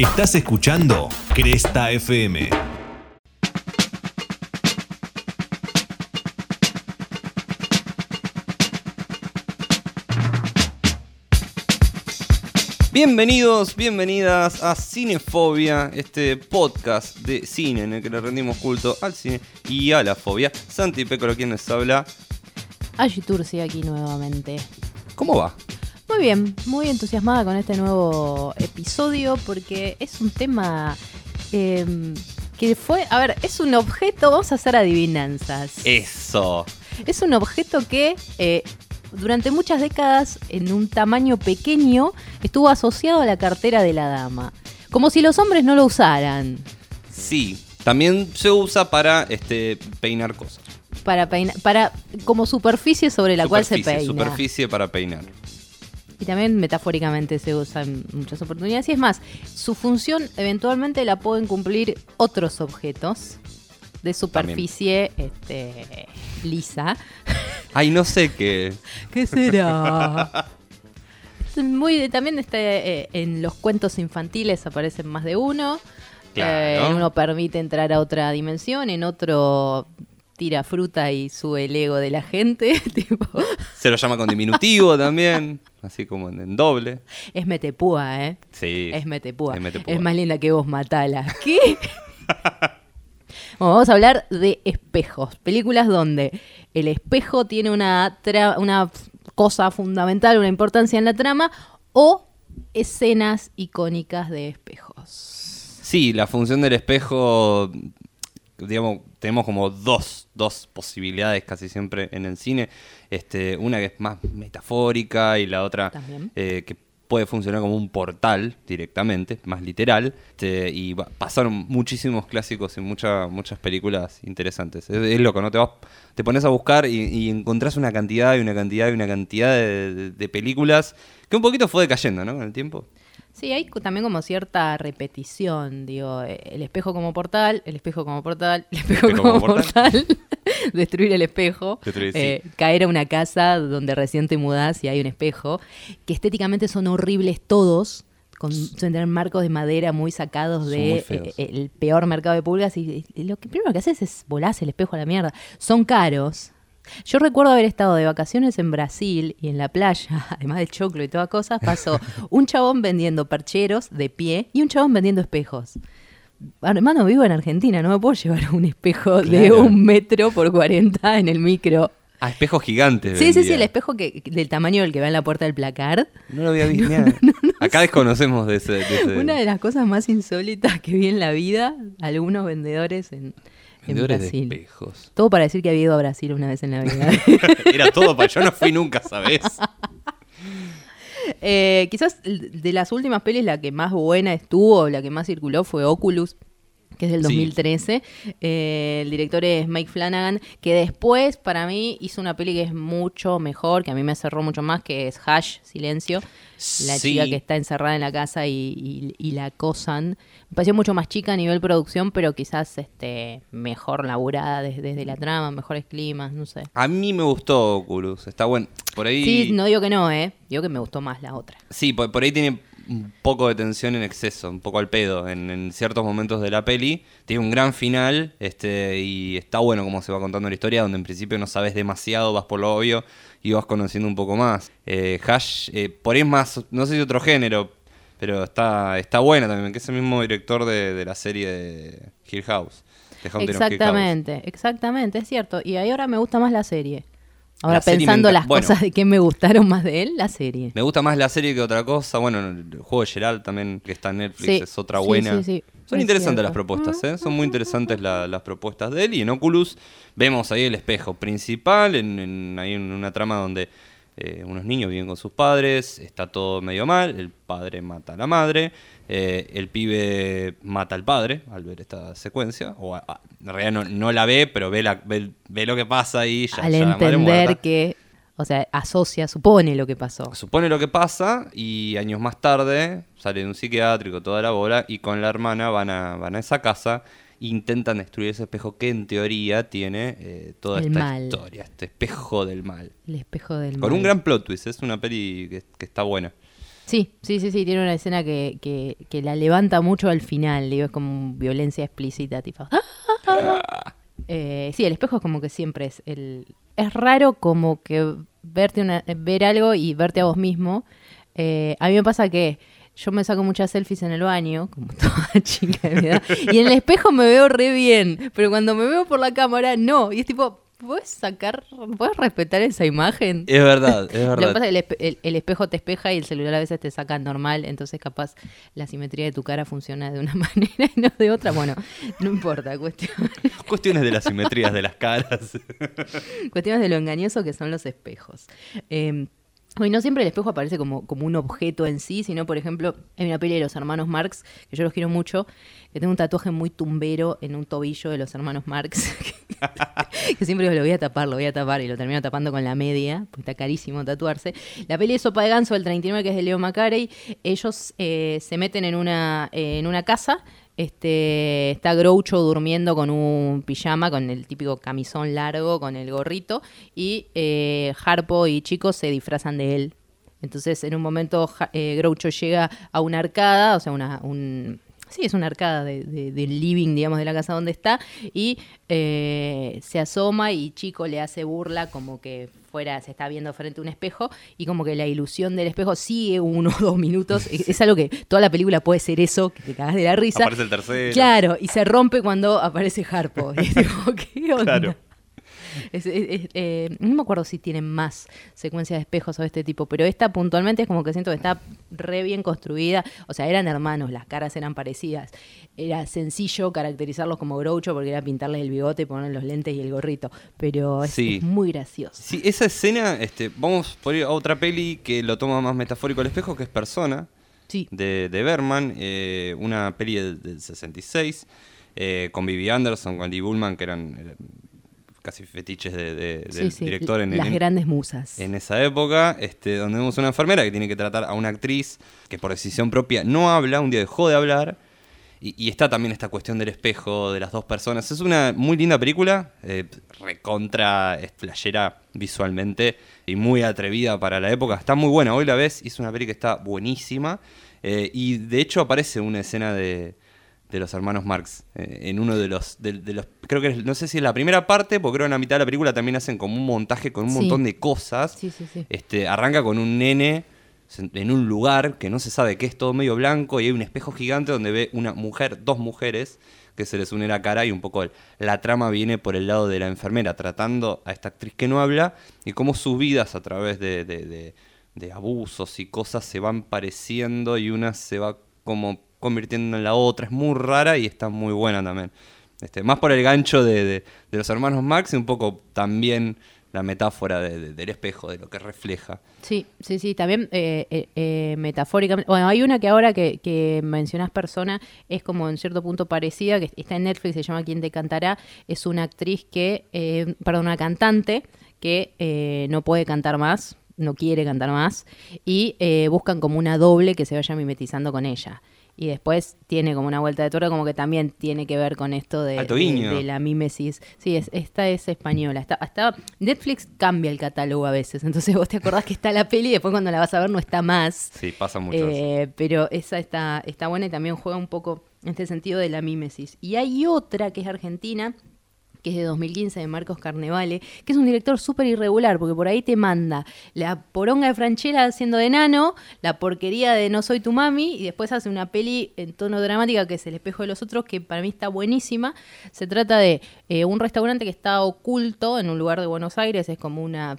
Estás escuchando Cresta FM. Bienvenidos, bienvenidas a Cinefobia, este podcast de cine en el que le rendimos culto al cine y a la fobia. Santi Pécolo, quien les habla. Ashi Tursi aquí nuevamente. ¿Cómo va? Muy bien, muy entusiasmada con este nuevo episodio porque es un tema eh, que fue, a ver, es un objeto, vamos a hacer adivinanzas. Eso. Es un objeto que eh, durante muchas décadas en un tamaño pequeño estuvo asociado a la cartera de la dama. Como si los hombres no lo usaran. Sí, también se usa para este, peinar cosas. Para peinar, para como superficie sobre la cual se peina. Superficie para peinar. Y también metafóricamente se usa en muchas oportunidades. Y es más, su función eventualmente la pueden cumplir otros objetos de superficie este, lisa. Ay, no sé qué. ¿Qué será? Muy, también este, eh, en los cuentos infantiles aparecen más de uno. Claro. Eh, uno permite entrar a otra dimensión, en otro tira fruta y sube el ego de la gente. tipo, Se lo llama con diminutivo también, así como en, en doble. es metepúa, ¿eh? Sí. Es metepúa. Es metepúa. Es más linda que vos, matala. ¿Qué? Bueno, vamos a hablar de espejos. Películas donde el espejo tiene una, tra- una cosa fundamental, una importancia en la trama, o escenas icónicas de espejos. Sí, la función del espejo, digamos, tenemos como dos, dos posibilidades casi siempre en el cine. Este, una que es más metafórica y la otra eh, que puede funcionar como un portal directamente, más literal. Este, y pasaron muchísimos clásicos en muchas muchas películas interesantes. Es, es loco, ¿no? Te, vas, te pones a buscar y, y encontrás una cantidad y una cantidad y una cantidad de, de- de películas que un poquito fue decayendo, ¿no? Con el tiempo. Sí, hay también como cierta repetición, digo, eh, el espejo como portal, el espejo como portal, el espejo, Espejo como, como portal, destruir el espejo, Destruir, eh, sí. caer a una casa donde recién te mudás y hay un espejo, que estéticamente son horribles todos, con suelen tener marcos de madera muy sacados Son de muy feos. eh, el peor mercado de pulgas y, y lo que primero que haces es volás el espejo a la mierda. Son caros. Yo recuerdo haber estado de vacaciones en Brasil y en la playa, además del choclo y todas cosas, pasó un chabón vendiendo percheros de pie y un chabón vendiendo espejos. Hermano, vivo en Argentina, no me puedo llevar un espejo de un metro por 40 en el micro. Ah, espejos gigantes. Sí, sí, sí, el espejo que, del tamaño del que va en la puerta del placar. No lo había visto. Acá desconocemos de ese. de ese- Una de las cosas más insólitas que vi en la vida, algunos vendedores en, en vendedores de Brasil. espejos. Todo para decir que había ido a Brasil una vez en la vida. Era todo para. Yo no fui nunca, ¿sabes? Eh, quizás de las últimas pelis la que más buena estuvo, la que más circuló fue Oculus, que es del Sí. 2013. Eh, el director es Mike Flanagan, que después para mí hizo una peli que es mucho mejor, que a mí me cerró mucho más, que es Hash, Silencio. La Sí. chica que está encerrada en la casa y, y- y la acosan. Me pareció mucho más chica a nivel producción, pero quizás este mejor laburada desde, desde la trama, mejores climas, no sé. A mí me gustó Oculus. Está bueno. Por ahí. Sí, no digo que no, ¿eh? Digo que me gustó más la otra. Sí, por, por ahí tiene un poco de tensión en exceso, un poco al pedo en, ciertos momentos de la peli. Tiene un gran final este y está bueno como se va contando la historia, donde en principio no sabes demasiado, vas por lo obvio y vas conociendo un poco más. Eh, Hash, eh, por ahí es más, no sé si otro género, pero está, está buena también, que es el mismo director de, la serie de Hill House. Exactamente, exactamente, es cierto. Y ahí ahora me gusta más la serie. Ahora La pensando las bueno. cosas de que me gustaron más de él, la serie. Me gusta más la serie que otra cosa. Bueno, el juego de Gerald también, que está en Netflix, Sí, es otra buena. sí, sí, Son es interesantes las propuestas, ¿eh? Son muy interesantes la- las propuestas de él. Y en Oculus vemos ahí el espejo principal, en, en- ahí en una trama donde eh, unos niños viven con sus padres, está todo medio mal, el padre mata a la madre, eh, el pibe mata al padre al ver esta secuencia, o a- a- en realidad no, no la ve, pero ve, la, ve, ve lo que pasa y ya, Al ya la madre entender que, o sea, asocia, supone lo que pasó. Supone lo que pasa y años más tarde sale de un psiquiátrico toda la bola y con la hermana van a, van a esa casa intentan destruir ese espejo que en teoría tiene eh, toda El esta mal. historia, este espejo del mal. El espejo del Con un mal. gran plot twist, es una peli que, que está buena. Sí, sí, sí, sí, tiene una escena que, que, que la levanta mucho al final, digo, es como violencia explícita, tipo... Eh, sí, el espejo es como que siempre es el... Es raro como que verte una, ver algo y verte a vos mismo. Eh, a mí me pasa que yo me saco muchas selfies en el baño, como toda chica de mi edad, y en el espejo me veo re bien, pero cuando me veo por la cámara, no. Y es tipo, ¿puedes sacar, puedes respetar esa imagen? Es verdad, es Lo que verdad. pasa es que el- el espejo te espeja y el celular a veces te saca normal, entonces capaz la simetría de tu cara funciona de una manera y no de otra. Bueno, no importa, cuestión, Cuestiones de las simetrías de las caras. cuestiones de lo engañoso que son los espejos. Eh, y no siempre el espejo aparece como, como un objeto en sí, sino, por ejemplo, en una peli de los hermanos Marx, que yo los quiero mucho, que tengo un tatuaje muy tumbero en un tobillo de los hermanos Marx, que siempre digo, lo voy a tapar, lo voy a tapar, y lo termino tapando con la media, porque está carísimo tatuarse. La peli de Sopa de Ganso del 39, que es de Leo Macarey, ellos eh, se meten en una, en una casa este, está Groucho durmiendo con un pijama, con el típico camisón largo, con el gorrito, y eh, Harpo y Chico se disfrazan de él. Entonces, en un momento, eh, Groucho llega a una arcada, o sea, una, un, sí, es una arcada de- de- del living, digamos, de la casa donde está, y eh, se asoma y Chico le hace burla como que fuera, se está viendo frente a un espejo, y como que la ilusión del espejo sigue uno o dos minutos. Es, es algo que toda la película puede ser eso, que te cagas de la risa. Aparece el tercero. Claro, y se rompe cuando aparece Harpo. Y es tipo, ¿qué onda? Claro. Es- es- es, eh, no me acuerdo si tienen más secuencias de espejos o de este tipo, pero esta puntualmente es como que siento que está re bien construida. O sea, eran hermanos, las caras eran parecidas. Era sencillo caracterizarlos como Groucho porque era pintarles el bigote, poner los lentes y el gorrito. Pero es, Sí. es muy gracioso. Sí, esa escena, este, vamos por ir a otra peli que lo toma más metafórico el espejo, que es Persona, Sí. de, de Berman, eh, una peli del, del 66, eh, con Vivi Anderson, con Lee Bullman, que eran, eran casi fetiches de, del sí, director en, Las en- grandes musas. en esa época, este, donde vemos una enfermera que tiene que tratar a una actriz que por decisión propia no habla, un día dejó de hablar. Y, y está también esta cuestión del espejo de las dos personas. Es una muy linda película, eh, recontra flashera visualmente y muy atrevida para la época. Está muy buena, hoy la ves, es una peli que está buenísima. Eh, y de hecho aparece una escena de, de los hermanos Marx eh, en uno de los, de, de los creo que es- no sé si es la primera parte porque creo que en la mitad de la película también hacen como un montaje con un Sí. montón de cosas Sí, sí, sí. este, arranca con un nene en un lugar que no se sabe qué es todo medio blanco y hay un espejo gigante donde ve una mujer, dos mujeres que se les une la cara y un poco el- la trama viene por el lado de la enfermera tratando a esta actriz que no habla y cómo sus vidas a través de, de- de- de abusos y cosas se van pareciendo y una se va como convirtiendo en la otra. Es muy rara y está muy buena también. Este, más por el gancho de, de- los hermanos Max y un poco también la metáfora de- de- del espejo, de lo que refleja. Sí, sí, sí, también eh, eh, eh, metafóricamente. Bueno, hay una que ahora que, que mencionás persona es como en cierto punto parecida, que está en Netflix, se llama Quién te cantará. Es una actriz que, eh, perdón, una cantante que eh, no puede cantar más, no quiere cantar más, y buscan como una doble que se vaya mimetizando con ella. Y después tiene como una vuelta de tuerca, como que también tiene que ver con esto de, la mímesis. Sí, es, esta es española. Está, hasta Netflix cambia el catálogo a veces. Entonces vos te acordás que está la peli y después cuando la vas a ver no está más. Sí, pasa mucho. Eh, pero esa está, está buena y también juega un poco en este sentido de la mímesis. Y hay otra que es argentina, que es de 2015 de Marcos Carnevale, que es un director súper irregular, porque por ahí te manda la poronga de Franchella haciendo de nano, la porquería de No soy tu mami, y después hace una peli en tono dramática que es El espejo de los otros, que para mí está buenísima. Se trata de eh, un restaurante que está oculto en un lugar de Buenos Aires, es como una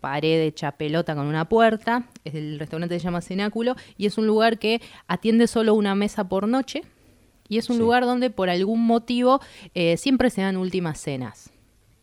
pared hecha pelota con una puerta. El restaurante se llama Cenáculo y es un lugar que atiende solo una mesa por noche. Y es un Sí. lugar donde por algún motivo eh, siempre se dan últimas cenas.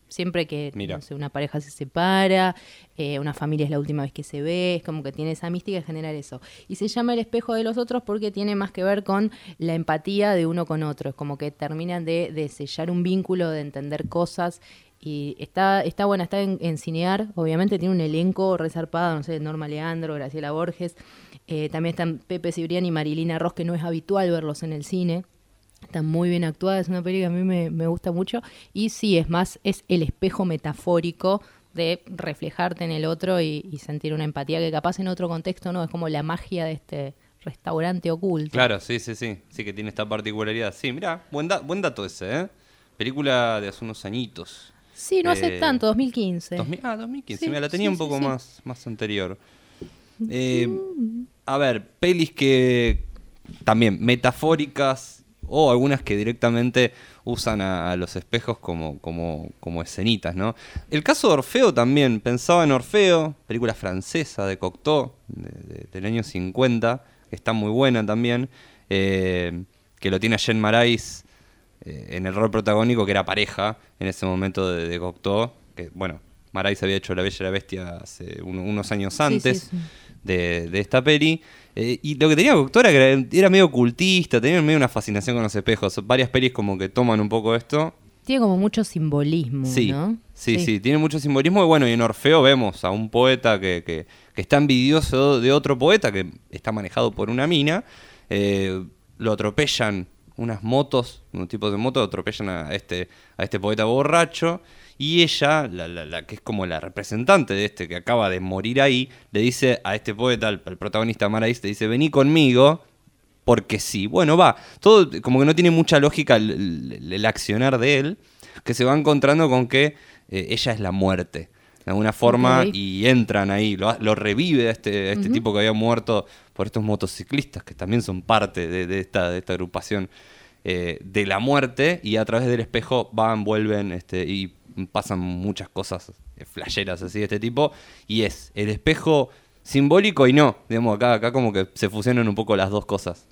Siempre que Mira. no sé, una pareja se separa, eh, una familia es la última vez que se ve, es como que tiene esa mística de generar eso. Y se llama el espejo de los otros porque tiene más que ver con la empatía de uno con otro. Es como que terminan de, de sellar un vínculo, de entender cosas. Y está, está buena, está en, en Cinear, obviamente tiene un elenco resarpado, no sé, Norma Leandro, Graciela Borges. Eh, también están Pepe Cibrián y Marilina Ross, que no es habitual verlos en el cine. Está muy bien actuada, es una película que a mí me, me gusta mucho. Y sí, es más, es el espejo metafórico de reflejarte en el otro y, y sentir una empatía que capaz en otro contexto no, es como la magia de este restaurante oculto. Claro, sí, sí, sí. Sí que tiene esta particularidad. Sí, mira, buen, da- buen dato ese, ¿eh? Película de hace unos añitos. Sí, no hace Eh, tanto, 2015. 2000 ah, 2015. Sí, Mira, la tenía sí, un poco sí. Más, más anterior. Eh, a ver, pelis que también metafóricas o algunas que directamente usan a, a los espejos como, como, como escenitas, ¿no? El caso de Orfeo también, pensaba en Orfeo, película francesa de Cocteau, de- de- del año 50, que está muy buena también, eh, que lo tiene a Jean Marais eh, en el rol protagónico, que era pareja en ese momento de, de Cocteau, que bueno, Marais había hecho La Bella y la Bestia hace un- unos años Sí, antes sí, sí. De, de esta peli. Eh, y lo que tenía Cocteau era era, medio ocultista, tenía medio una fascinación con los espejos. Varias pelis como que toman un poco esto. Tiene como mucho simbolismo, Sí, ¿no? sí, sí, tiene mucho simbolismo. Y bueno, y en Orfeo vemos a un poeta que, que- que está envidioso de otro poeta que está manejado por una mina. Eh, lo atropellan unas motos, unos tipos de motos, atropellan a este, a este poeta borracho. Y ella, la, la- la que es como la representante de este que acaba de morir ahí, le dice a este poeta, al, al protagonista Marais, le dice, vení conmigo, porque sí. Bueno, va. Todo como que no tiene mucha lógica el, el- el accionar de él, que se va encontrando con que eh, ella es la muerte. De alguna forma, y entran ahí, lo, lo revive a este, a este tipo que había muerto por estos motociclistas, que también son parte de, de esta, de esta agrupación eh, de la muerte, y a través del espejo van, vuelven, este, y pasan muchas cosas eh, flasheras así de este tipo, y es el espejo simbólico y no, digamos, acá, acá como que se fusionan un poco las dos cosas.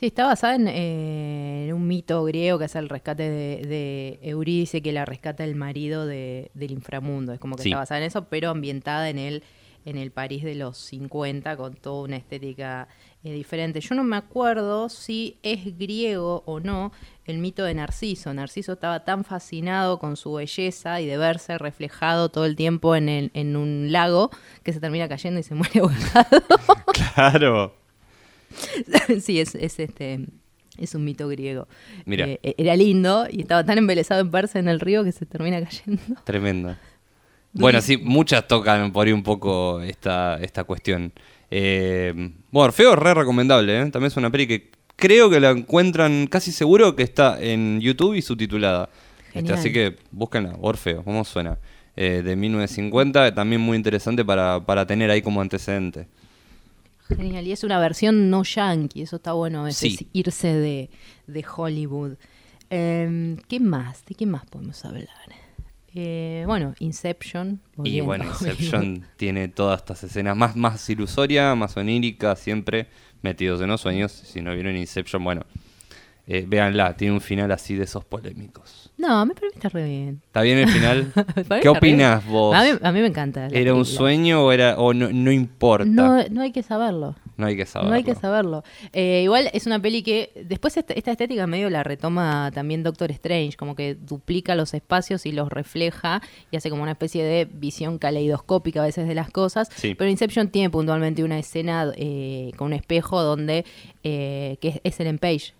Sí, está basada en, eh, en un mito griego que es el rescate de, de Eurídice, que la rescata el marido de- del inframundo. Es como que Sí. está basada en eso, pero ambientada en el, en el París de los 50, con toda una estética eh, diferente. Yo no me acuerdo si es griego o no el mito de Narciso. Narciso estaba tan fascinado con su belleza y de verse reflejado todo el tiempo en, el- en un lago que se termina cayendo y se muere ahogado. Claro. sí, es, es este. Es un mito griego. Mira. Eh, era lindo y estaba tan embelesado en verse en el río que se termina cayendo. Tremenda. Bueno, sí, muchas tocan por ahí un poco esta, esta cuestión. Eh, bueno, Orfeo es re recomendable, ¿eh? También es una peli que creo que la encuentran casi seguro que está en YouTube y subtitulada. Este, así que búsquenla, Orfeo, ¿cómo suena? Eh, de 1950, también muy interesante para, para tener ahí como antecedente. Genial. Y es una versión no yankee. Eso está bueno a veces, Sí. irse de, de Hollywood. Em, ¿Qué más? ¿De qué más podemos hablar? Eh, bueno, Inception. Y bueno, Inception tiene todas estas escenas más, más ilusoria, más onírica, siempre metidos en los sueños. Si no vieron Inception, bueno, eh, véanla, tiene un final así de esos polémicos. No, a mí para mí está re bien. ¿Está bien el final? ¿Qué opinas vos? A mí, a mí me encanta. la ¿Era un sueño o era o no, no importa? No, no hay que saberlo. No hay que saberlo. No hay que saberlo. Eh, igual es una peli que después esta, esta estética medio la retoma también Doctor Strange, como que duplica los espacios y los refleja y hace como una especie de visión caleidoscópica a veces de las cosas. Sí. Pero Inception tiene puntualmente una escena eh, con un espejo donde eh, que es, es Ellen Page.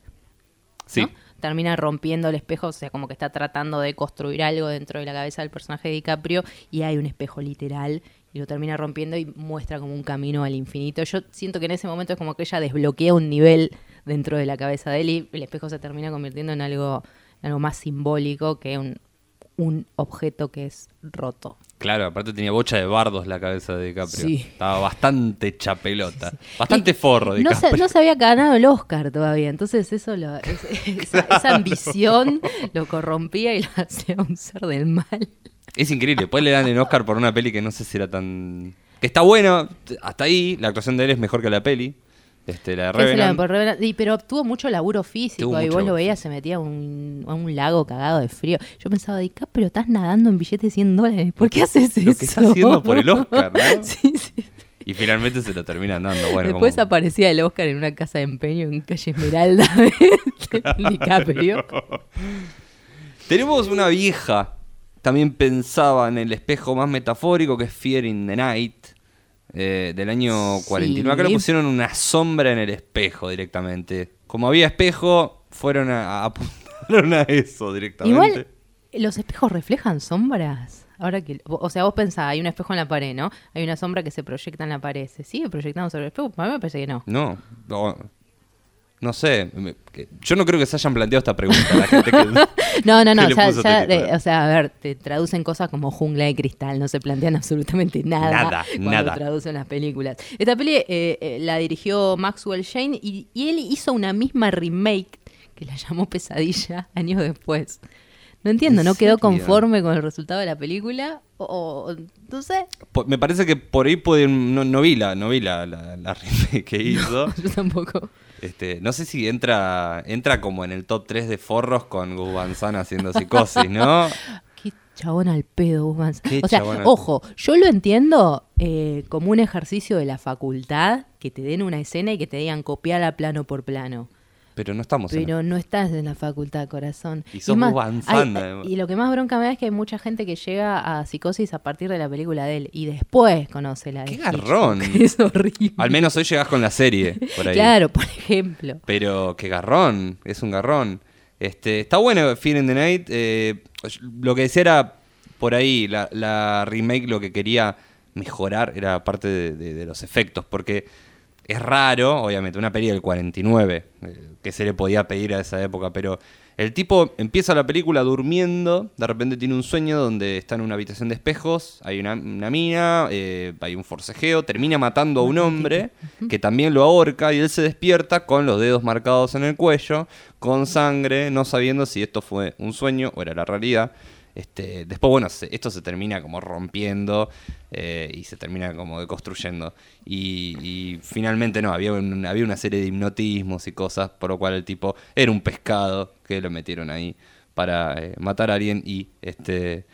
Sí, ¿no? Termina rompiendo el espejo, o sea, como que está tratando de construir algo dentro de la cabeza del personaje de DiCaprio y hay un espejo literal y lo termina rompiendo y muestra como un camino al infinito. Yo siento que en ese momento es como que ella desbloquea un nivel dentro de la cabeza de él y el espejo se termina convirtiendo en algo, en algo más simbólico que un, un objeto que es roto. claro, aparte tenía bocha de bardos la cabeza de DiCaprio. Sí. Estaba bastante hecha pelota. Bastante forro no DiCaprio. se, no se había ganado el Oscar todavía, entonces eso lo, es- esa, esa ambición lo corrompía y lo hacía un ser del mal. Es increíble. Después le dan el Oscar por una peli que no sé si era tan... Que está buena, hasta ahí. La actuación de él es mejor que la peli. Este, la de la Revenant. Revenant. Y, pero tuvo mucho laburo físico Tuvo y vos lo veías, se metía a un, a un lago cagado de frío. Yo pensaba, pero estás nadando en billetes de 100 dólares. ¿Por qué haces eso? Lo que está haciendo por el Oscar, ¿no? sí, sí. Y finalmente se lo terminan dando. Bueno, Después como- aparecía el Oscar en una casa de empeño en calle Esmeralda DiCaprio. Tenemos una vieja. También pensaba en el espejo más metafórico que es Fear in the Night. eh, del año Sí. 49. Acá le pusieron una sombra en el espejo directamente. Como había espejo, fueron a, a apuntaron a eso directamente. Igual, ¿Los espejos reflejan sombras? Ahora que, o sea, vos pensás, hay un espejo en la pared, ¿no? Hay una sombra que se proyecta en la pared. ¿Se sigue proyectando sobre el espejo? A mí me parece que no. No, no, sé. me- que- Yo no creo que se hayan planteado esta pregunta la gente que... No, no, no. ¿Qué le ya- puso ya, este eh, o sea, a ver, te traducen cosas como jungla de cristal, no se plantean absolutamente nada, Nada, cuando nada. traducen las películas. Esta peli eh, eh, la dirigió Maxwell Shane y, y él hizo una misma remake que la llamó Pesadilla años después. No entiendo, ¿En ¿no quedó conforme con el resultado de la película? O, o- no sé, Me parece que por ahí pueden... No, no vi la, no vi la, la, la remake que hizo. yo tampoco. Este, no sé si entra entra como en el top 3 de forros con Gus Van Sant haciendo psicosis, ¿no? Qué chabón al pedo, Gus Van Sant. Qué O sea, al- ojo, yo lo entiendo eh, como un ejercicio de la facultad, que te den una escena y que te digan copiarla plano por plano. Pero no estamos en Pero no estás en la facultad, corazón. Y más, Van hay- Sant, además. y lo que más bronca me da es que hay mucha gente que llega a psicosis a partir de la película de él y después conoce la de ¡Qué Hitchcock. garrón! Es horrible. Al menos hoy llegás con la serie por ahí. Claro, por ejemplo. Pero qué garrón, es un garrón. Este, está bueno Fear in the Night. eh, lo que decía era por ahí, la, la remake lo que quería mejorar era parte de, de- de los efectos, porque es raro, obviamente, una peli del 49, eh, que se le podía pedir a esa época, pero el tipo empieza la película durmiendo, de repente tiene un sueño donde está en una habitación de espejos, hay una, una mina, eh, hay un forcejeo, termina matando a un hombre que también lo ahorca y él se despierta con los dedos marcados en el cuello, con sangre, no sabiendo si esto fue un sueño o era la realidad. Este, después, bueno, esto se termina como rompiendo eh, y se termina como deconstruyendo. Y, y finalmente no, había, había una serie de hipnotismos y cosas, por lo cual el tipo era un pescado que lo metieron ahí para eh, matar a alguien y este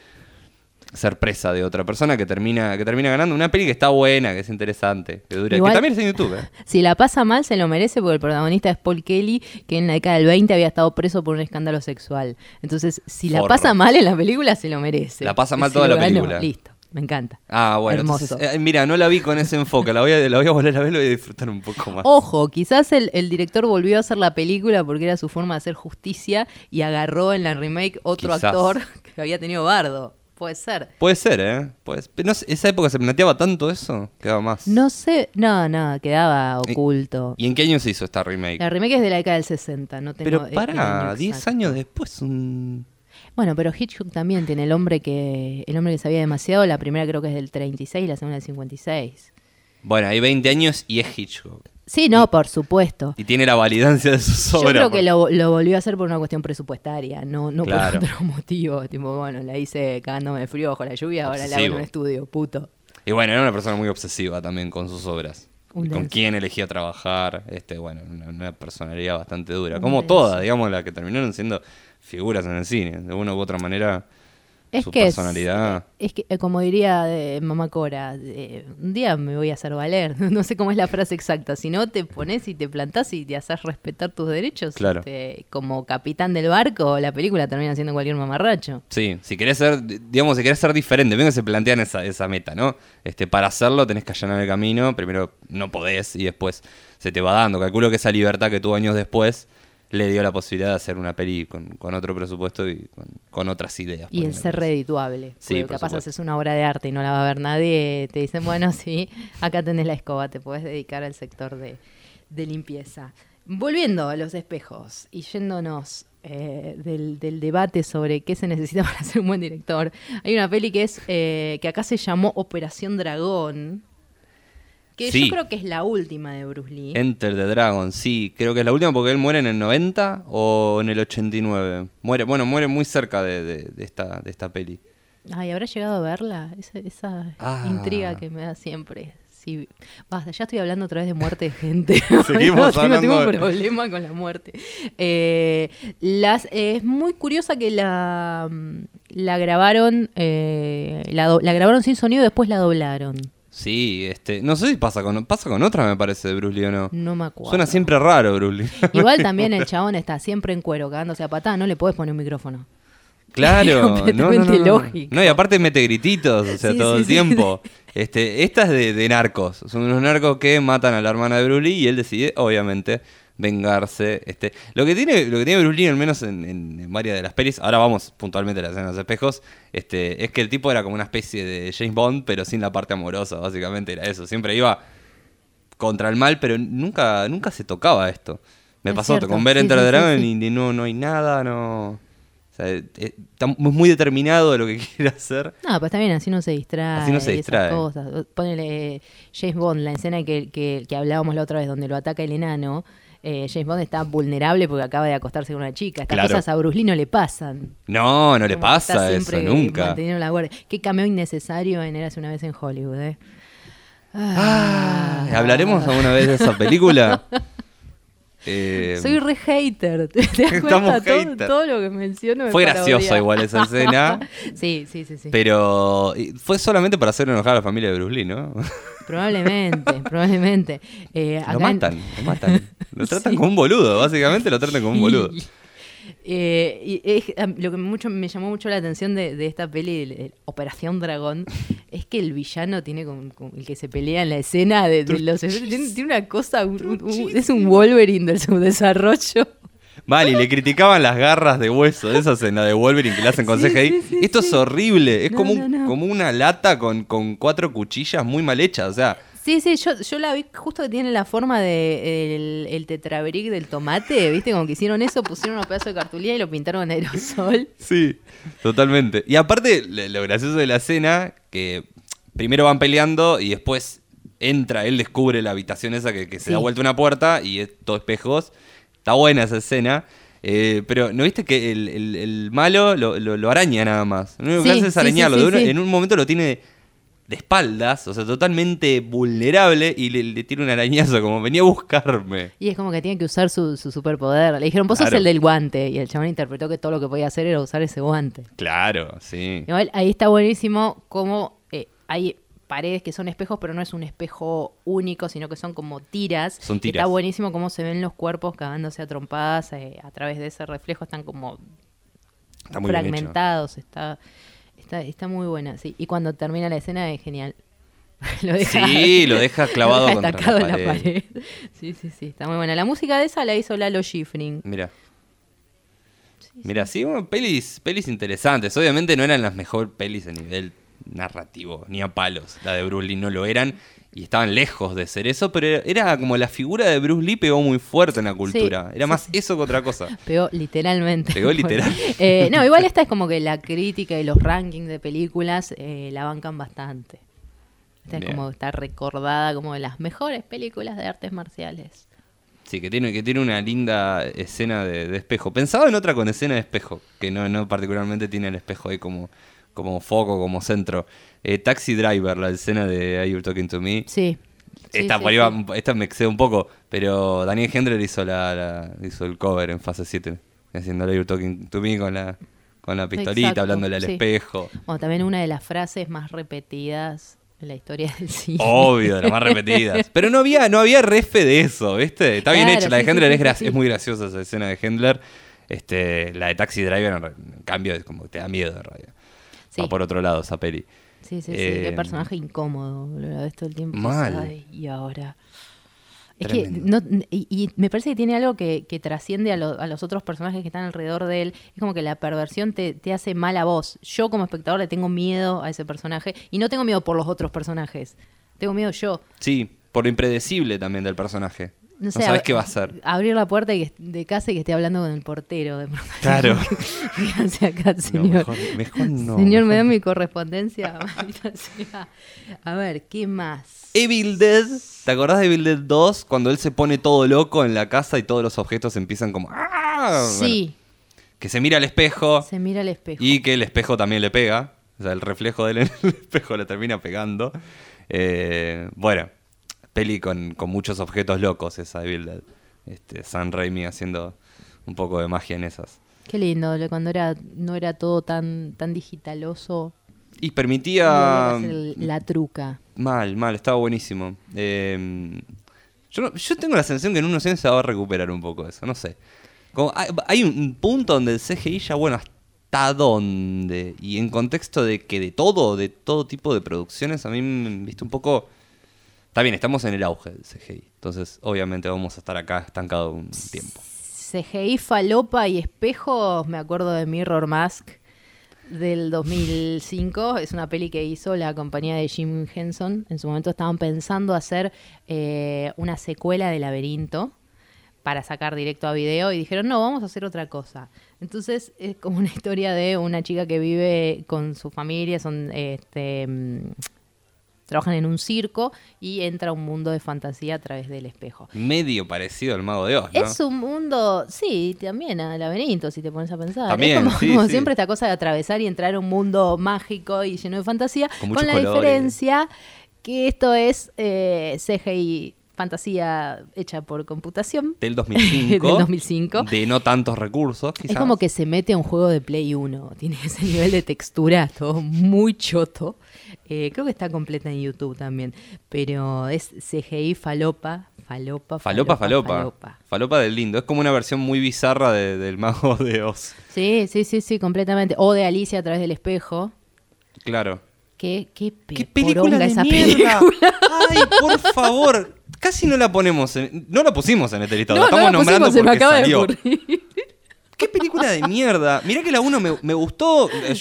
ser presa de otra persona que termina que termina ganando una peli que está buena, que es interesante, que dura, Igual- que también está en YouTube. eh. Si la pasa mal, se lo merece porque el protagonista es Paul Kelly, que en la década del 20 había estado preso por un escándalo sexual. Entonces, si la Forro. pasa mal en la película, se lo merece. La pasa mal toda la ganó, película. Listo, me encanta. Ah, bueno, Hermoso. entonces, eh, mira, no la vi con ese enfoque, la voy a, la voy a volver a ver, la voy a disfrutar un poco más. Ojo, quizás el, el director volvió a hacer la película porque era su forma de hacer justicia y agarró en la remake otro Quizás. actor que había tenido bardo. Puede ser. Puede ser, ¿eh? No sé, esa época se planteaba tanto eso, quedaba más. No sé, no, no, quedaba oculto. ¿Y en qué año se hizo esta remake? La remake es de la década del 60, no tengo Pero para, año 10 exacto. años después, un... Bueno, pero Hitchcock también tiene el hombre que el hombre que sabía demasiado, la primera creo que es del 36 y la segunda del 56. Bueno, hay 20 años y es Hitchcock. Sí, no, por supuesto. Y tiene la validancia de sus Yo obras. creo que lo, lo volvió a hacer por una cuestión presupuestaria, no, no Claro. por otro motivo. Tipo, bueno, la hice cagándome de frío bajo la lluvia, ahora la hago en Obsesivo. un estudio, puto. Y bueno, era una persona muy obsesiva también con sus obras. Y con quién elegía trabajar. Este, bueno, una, una personalidad bastante dura. Un Como denso. todas, digamos, las que terminaron siendo figuras en el cine. De una u otra manera, Es su que personalidad. Es que, eh, como diría de Mamá Cora, eh, un día me voy a hacer valer. No sé cómo es la frase exacta. Si no, te pones y te plantás y te haces respetar tus derechos. Claro. este, como capitán del barco, la película termina siendo cualquier mamarracho. Sí, si querés ser, digamos, si querés ser diferente, ven que se plantean esa, esa meta, ¿no? Este, para hacerlo tenés que allanar el camino, primero no podés y después se te va dando. Calculo que esa libertad que tuvo años después le dio la posibilidad de hacer una peli con, con otro presupuesto y con, con otras ideas. Y el ser redituable. Sí, Porque por capaz haces una obra de arte y no la va a ver nadie. Te dicen, bueno, sí, acá tenés la escoba, te podés dedicar al sector de, de limpieza. Volviendo a los espejos y yéndonos eh, del, del debate sobre qué se necesita para ser un buen director, hay una peli que es eh, que acá se llamó Operación Dragón, que Sí. yo creo que es la última de Bruce Lee. Enter the Dragon, sí, creo que es la última porque él muere en el 90 o en el 89. Muere, bueno, muere muy cerca de, de- de esta, de esta peli. Ay, ¿habrá llegado a verla? Esa, esa Ah. intriga que me da siempre. Sí. Basta, ya estoy hablando otra vez de muerte de gente. Seguimos No, tengo, hablando tengo un de- problema con la muerte. Eh, las, eh, es muy curiosa que la, mm, la grabaron, eh, la, la grabaron sin sonido y después la doblaron. Sí, este, no sé si pasa con, pasa con otra, me parece, de Bruce Lee o no. No me acuerdo. Suena siempre raro, Bruce Lee. Igual también el chabón está siempre en cuero, cagándose a patada, no le podés poner un micrófono. Claro, no, no, completamente no, no. lógico. No, y aparte mete grititos, o sea, Sí, todo sí, el sí, tiempo. Este, esta es de, de narcos. Son unos narcos que matan a la hermana de Bruce Lee y él decide, obviamente, vengarse. Este, lo que tiene, lo que tiene Bruce Lee, al menos en, en- en varias de las pelis, ahora vamos puntualmente a las escenas de espejos, este, es que el tipo era como una especie de James Bond, pero sin la parte amorosa, básicamente era eso. Siempre iba contra el mal, pero nunca, nunca se tocaba esto. Me Es pasó cierto, con ver sí, Enter sí, the sí, Dragon sí. y y no, no hay nada, no. O sea, eh, está muy determinado de lo que quiere hacer. No, pues también así no se distrae. Así no se distrae. cosas. Ponele eh, James Bond, la escena que, que, que hablábamos la otra vez, donde lo ataca el enano. Eh, James Bond está vulnerable porque acaba de acostarse con una chica. Estas Claro. cosas a Bruce Lee no le pasan. No, no le Como pasa eso nunca. la guardia. Qué cameo innecesario en Érase una vez en Hollywood, ¿eh? Ah, ¿Hablaremos alguna vez de esa película? Eh, Soy re hater. ¿Te das cuenta? Todo, hater. todo lo que menciono Fue odiar. igual esa escena, sí, sí, sí, sí. pero fue solamente para hacer enojar a la familia de Bruce Lee, ¿no? Probablemente, probablemente. Eh, Lo en- matan, lo matan. Lo tratan Sí. como un boludo, básicamente lo tratan como un boludo. Eh, y es- lo que mucho, me llamó mucho la atención de, de esta peli, el- el Operación Dragón, es que el villano tiene con, con el que se pelea en la escena de, de los tiene, tiene una cosa, un- un- un- es un Wolverine del subdesarrollo. Vale, y le criticaban las garras de hueso de esa escena de Wolverine que le hacen con Sí, CGI. sí, sí, Esto es horrible, es No, como, un- no. como una lata con, con cuatro cuchillas muy mal hechas, o sea, Sí, sí, yo, yo la vi justo que tiene la forma de el, tetrabric del tomate, ¿viste? Como que hicieron eso, pusieron unos pedazos de cartulina y lo pintaron en aerosol. Sí, totalmente. Y aparte, lo gracioso de la escena, que primero van peleando y después entra, él descubre la habitación esa que, que se Sí. da vuelta una puerta y es todo espejos. Está buena esa escena. eh, pero ¿no viste que el, el- el malo lo, lo- lo araña nada más? Lo único que Sí, hace es sí, arañarlo. sí, uno-. En un momento lo tiene de espaldas, o sea, totalmente vulnerable y le, le tira un arañazo como venía a buscarme. Y es como que tiene que usar su, su superpoder. Le dijeron, vos sos Claro. el del guante. Y el chabón interpretó que todo lo que podía hacer era usar ese guante. Claro, sí. Igual ahí está buenísimo cómo eh, hay paredes que son espejos, pero no es un espejo único, sino que son como tiras. Son tiras. Está buenísimo cómo se ven los cuerpos cagándose a trompadas eh, a través de ese reflejo. Están como Está muy bien hecho. fragmentados. Está, está, está muy buena, sí. Y cuando termina la escena es genial. lo deja, Sí, lo deja clavado lo deja contra la en la pared. pared. Sí, sí, sí, está muy buena. La música de esa la hizo Lalo Schifrin. Mira. Mira, sí, bueno, pelis, pelis interesantes. Obviamente no eran las mejores pelis a nivel narrativo, ni a palos. La de Bruce Lee no lo eran y estaban lejos de ser eso, pero era, como la figura de Bruce Lee pegó muy fuerte en la cultura. era más sí. eso que otra cosa. Pegó literalmente. Pegó literal. Eh, no, igual esta es como que la crítica y los rankings de películas eh, la bancan bastante. Esta es como está recordada como de las mejores películas de artes marciales. Sí, que tiene, que tiene una linda escena de, de espejo. Pensaba en otra con escena de espejo, que no, no particularmente tiene el espejo ahí como, como foco, como centro. Eh, Taxi Driver, la escena de Are You Talking to Me. Sí. Esta, sí, sí. esta me excede un poco, pero Daniel Hendler hizo la, la- hizo el cover en fase 7, haciendo Are You Talking to Me con la, con la pistolita, Exacto, hablándole al espejo. Bueno, también una de las frases más repetidas en la historia del cine. Obvio, de las más repetidas. Pero no había, no había refe de eso, ¿viste? Está bien Claro, hecha. La de Hendler es, muy graciosa esa escena de Hendler. Este, la de Taxi Driver, en, en cambio, es como que te da miedo de radio. Sí. Va por otro lado esa peli. Sí, sí, sí. Eh, Qué personaje incómodo. Lo ves todo el tiempo. Mal. Ay, y ahora. Es Tremendo. que no, y, y me parece que tiene algo que, que trasciende a, lo- a los otros personajes que están alrededor de él. Es como que la perversión te, te hace mal a vos. Yo como espectador le tengo miedo a ese personaje y no tengo miedo por los otros personajes. Tengo miedo yo. Sí, por lo impredecible también del personaje. No, No, sé, sabes ab- qué va a hacer. Abrir la puerta de casa y que esté hablando con el portero. De pronto. Claro. ¿Qué hace acá, No, señor? mejor, mejor no. señor, me da mi correspondencia. A ver, ¿qué más? Evil Dead, ¿te acordás de Evil Dead 2? Cuando él se pone todo loco en la casa y todos los objetos empiezan como... ¡Ah! Bueno, Sí, que se mira al espejo se mira al espejo. y que el espejo también le pega. O sea, el reflejo de él en el espejo le termina pegando. Eh, bueno, peli con, con muchos objetos locos esa Evil Dead. Este, San Raimi haciendo un poco de magia en esas. Qué lindo, cuando era no era todo tan tan digitaloso. Y permitía... el- la truca. Mal, mal, estaba buenísimo. Eh, yo, no- yo tengo la sensación que en unos años se va a recuperar un poco eso, no sé. Como hay, hay un punto donde el CGI ya, bueno, ¿hasta dónde? Y en contexto de que de todo, de todo tipo de producciones, a mí me viste un poco... Está bien, estamos en el auge del CGI. Entonces, obviamente vamos a estar acá estancados un tiempo. CGI, falopa y espejos, me acuerdo de Mirror Mask del 2005. Es una peli que hizo la compañía de Jim Henson. En su momento estaban pensando hacer eh, una secuela de Laberinto para sacar directo a video y dijeron, no, vamos a hacer otra cosa. Entonces es como una historia de una chica que vive con su familia, son este, mm, trabajan en un circo y entra a un mundo de fantasía a través del espejo. Medio parecido al Mago de Oz, ¿no? Es un mundo, sí, también al laberinto, si te pones a pensar. También, es como, sí, como sí. siempre esta cosa de atravesar y entrar a un mundo mágico y lleno de fantasía, Con la colores. diferencia que esto es eh, CGI, fantasía hecha por computación. Del 2005. Del 2005. De no tantos recursos, quizás. Es como que se mete a un juego de Play 1. Tiene ese nivel de textura, todo muy choto. Eh, creo que está completa en YouTube también. Pero es CGI falopa, falopa, Falopa, falopa. falopa. Falopa del lindo. Es como una versión muy bizarra de- del Mago de Oz. Sí, sí, sí, sí, completamente. O de Alicia a través del espejo. Claro. Qué, qué, pe- ¡Qué película de esa mierda! película. ¡Ay, por favor! Casi no la ponemos en... No la pusimos en este listado. No, la estamos no la nombrando pusimos, se me porque de salió. ocurrir. ¡Qué película de mierda! Mirá que la 1 me, me gustó. eh,